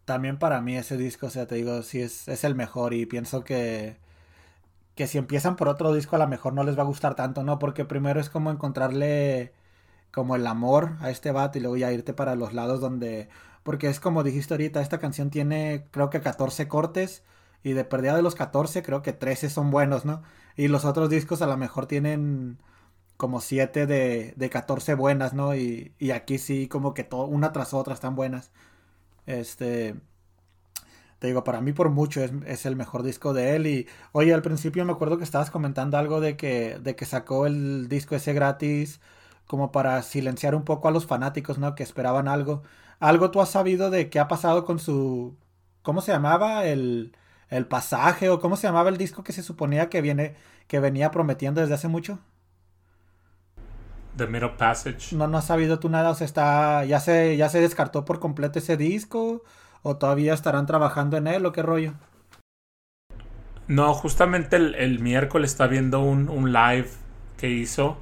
También para mí ese disco, o sea, te digo, sí es, es el mejor y pienso que que si empiezan por otro disco a lo mejor no les va a gustar tanto, ¿no? Porque primero es como encontrarle como el amor a este vato y luego ya irte para los lados donde... Porque es como dijiste ahorita, esta canción tiene creo que 14 cortes y de pérdida de los 14 creo que 13 son buenos, ¿no? Y los otros discos a lo mejor tienen como 7 de, de 14 buenas, ¿no? Y, y aquí sí como que todo, una tras otra están buenas. Este te digo, para mí por mucho es, el mejor disco de él. Y oye, al principio me acuerdo que estabas comentando algo de que, de que sacó el disco ese gratis como para silenciar un poco a los fanáticos, ¿no? Que esperaban algo. ¿Algo tú has sabido de qué ha pasado con su... ¿Cómo se llamaba? El, el pasaje o cómo se llamaba el disco que se suponía que viene que venía prometiendo desde hace mucho? The Middle Passage. No, no has sabido tú nada, o sea, está ya se ya se descartó por completo ese disco ¿O todavía estarán trabajando en él o qué rollo? No, justamente el, miércoles está viendo un, live que hizo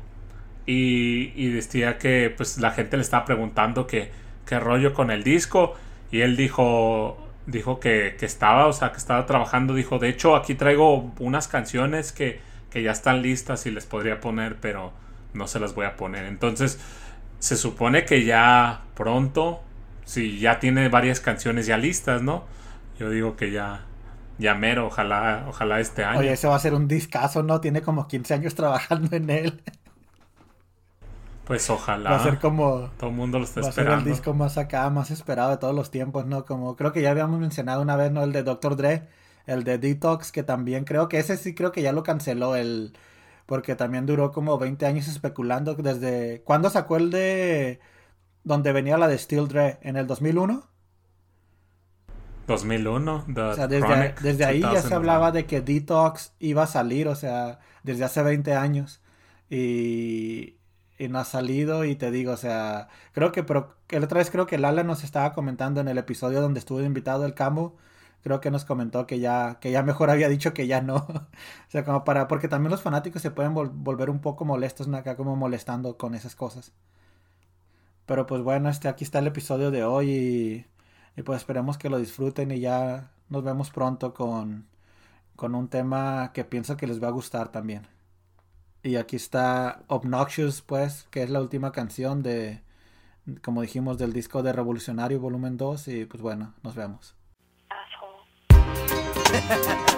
y, decía que pues la gente le estaba preguntando qué rollo con el disco y él dijo dijo que, estaba, o sea, que estaba trabajando, dijo, de hecho aquí traigo unas canciones que, que ya están listas y les podría poner, pero no se las voy a poner. Entonces, se supone que ya pronto si ya tiene varias canciones ya listas, ¿no? Yo digo que ya, ya mero, ojalá, ojalá este año. Oye, ese va a ser un discazo, ¿no? Tiene como 15 años trabajando en él. Pues ojalá. Va a ser como. Todo el mundo lo está esperando. Va a ser el disco más acá, más esperado de todos los tiempos, ¿no? Como creo que ya habíamos mencionado una vez, ¿no? El de Dr. Dre, el de Detox, que también creo que ese sí creo que ya lo canceló el. Porque también duró como 20 años especulando desde. ¿Cuándo sacó el de donde venía la de Steel Dre en el 2001. 2001, o sea, desde, ahí ya se hablaba de que Detox iba a salir, o sea, desde hace 20 años. Y, y no ha salido y te digo, o sea, creo que, pero la otra vez creo que Lala nos estaba comentando en el episodio donde estuvo invitado el Cambo, creo que nos comentó que ya, que ya mejor había dicho que ya no. o sea, como para, porque también los fanáticos se pueden volver un poco molestos, acá como molestando con esas cosas. Pero pues bueno, este, aquí está el episodio de hoy y, pues esperemos que lo disfruten y ya nos vemos pronto con, con un tema que pienso que les va a gustar también. Y aquí está Obnoxious, pues, que es la última canción de, como dijimos, del disco de Revolucionario Volumen 2 y pues bueno, nos vemos.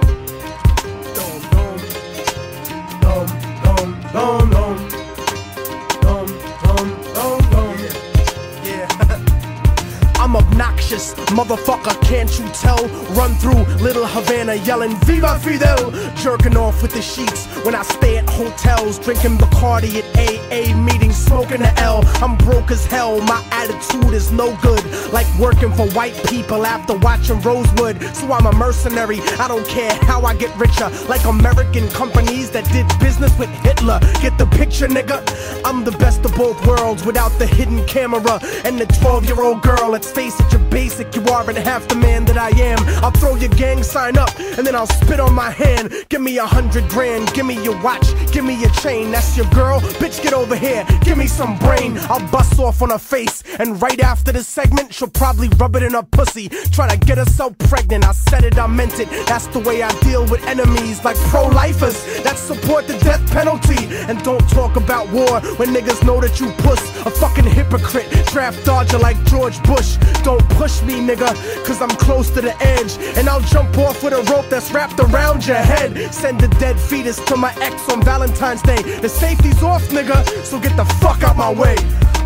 I'm obnoxious, motherfucker, can't you tell? Run through Little Havana yelling Viva Fidel, jerking off with the sheets when I stay at hotels, drinking Bacardi at AA meetings, smoking a L. I'm broke as hell, my attitude is no good, like working for white people after watching Rosewood. So I'm a mercenary, I don't care how I get richer, like American companies that did business with Hitler. Get the picture, nigga? I'm the best of both worlds without the hidden camera and the 12 year old girl. Let's face it, you're basic, you aren't half the man that I am. I'll throw your gang sign up and then I'll spit on my hand. Give me a hundred grand, give me your watch, give me your chain. That's your girl, bitch, get over here, give me some brain. I'll bust off on her face, and right after the segment, she'll probably rub it in her pussy. Try to get herself pregnant. I said it, I meant it. That's the way I deal with enemies like pro lifers that support the death penalty. And don't talk about war when niggas know that you puss. A fucking hypocrite, draft dodger like George Bush. Don't push me, nigga, cause I'm close to the edge. And I'll jump off with a rope that's wrapped around your head. Send a dead fetus to my ex on Valentine's Day. The safety's off, nigga, so get the fuck out my way.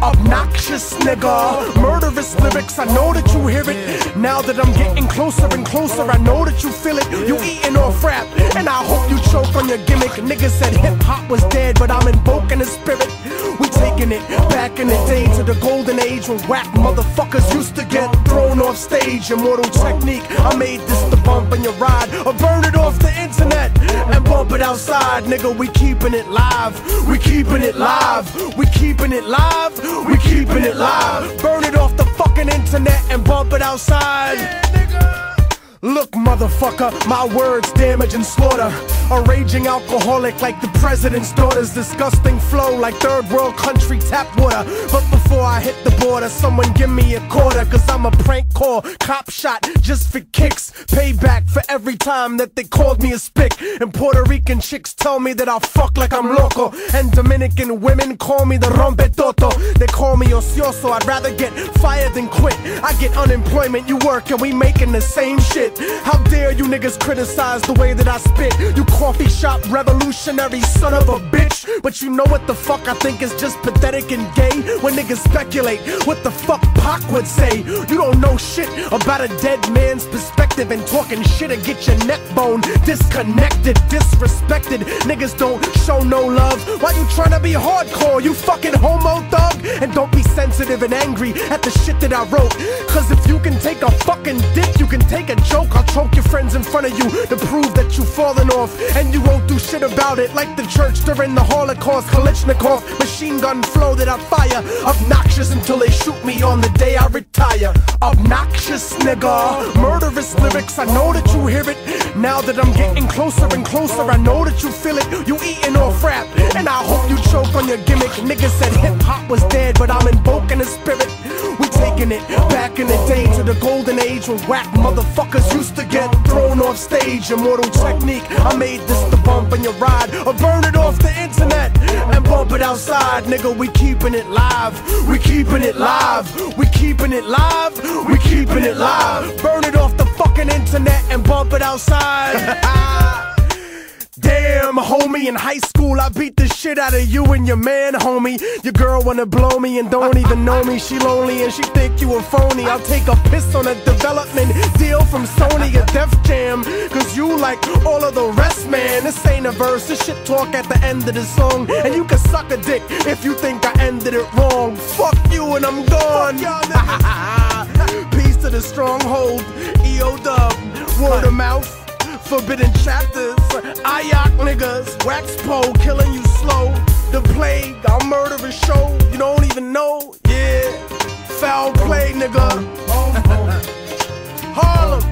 Obnoxious nigga, murderous lyrics, I know that you hear it. Now that I'm getting closer and closer, I know that you feel it. You eating off rap, and I hope you choke on your gimmick. Niggas said hip hop was dead, but I'm invoking the spirit. We taking it back in the day to the golden age when whack motherfuckers used to get thrown off stage. Immortal technique, I made this the bump in your ride, or burn it off the internet and bump it outside. Nigga, we keeping it live, we keeping it live, we keeping it live, we keeping it live. Burn it off the fucking internet and bump it outside. Look, motherfucker, my words damage and slaughter. A raging alcoholic like the president's daughter's disgusting flow like third world country tap water. But before I hit the border, someone give me a quarter, cause I'm a prank call. Cop shot just for kicks. Payback for every time that they called me a spick. And Puerto Rican chicks tell me that I'll fuck like I'm loco. And Dominican women call me the rompe toto. They call me ocioso, I'd rather get fired than quit. I get unemployment, you work, and we making the same shit. How dare you niggas criticize the way that I spit? You coffee shop revolutionary son of a bitch. But you know what the fuck I think is just pathetic and gay? When niggas speculate what the fuck Pac would say. You don't know shit about a dead man's perspective and talking shit to get your neck bone disconnected, disrespected. Niggas don't show no love. Why you tryna be hardcore? You fucking homo thug? And don't be sensitive and angry at the shit that I wrote. Cause if you can take a fucking dick, you can take a joke. I'll choke your friends in front of you to prove that you've fallen off. And you won't do shit about it like the church during the Holocaust. Kalishnikov, machine gun flow that I fire. Obnoxious until they shoot me on the day I retire. Obnoxious nigga. Murderous lyrics, I know that you hear it. Now that I'm getting closer and closer, I know that you feel it. You eating off rap, and I hope you choke on your gimmick. Niggas said hip hop was dead, but I'm invoking the spirit. We taking it back in the day to the golden age when whack motherfuckers used to get thrown off stage. Immortal technique, I made this the bump in your ride, or burn it off the internet and bump it outside. Nigga, we keeping it live, we keeping it live, we keeping it live, we keeping it live. Burn it off the fucking internet and bump it outside. Damn, homie, in high school I beat the shit out of you and your man, homie. Your girl wanna blow me and don't even know me. She lonely and she think you a phony. I'll take a piss on a development deal from Sony, a Def Jam. Cause you like all of the rest, man. This ain't a verse, this shit talk at the end of the song. And you can suck a dick if you think I ended it wrong. Fuck you and I'm gone. Peace to the stronghold, EO dub, word of mouth. Forbidden chapters, Ayak niggas, wax pole killing you slow. The plague, I'll murder a show, you don't even know, yeah. Foul play, nigga. Harlem,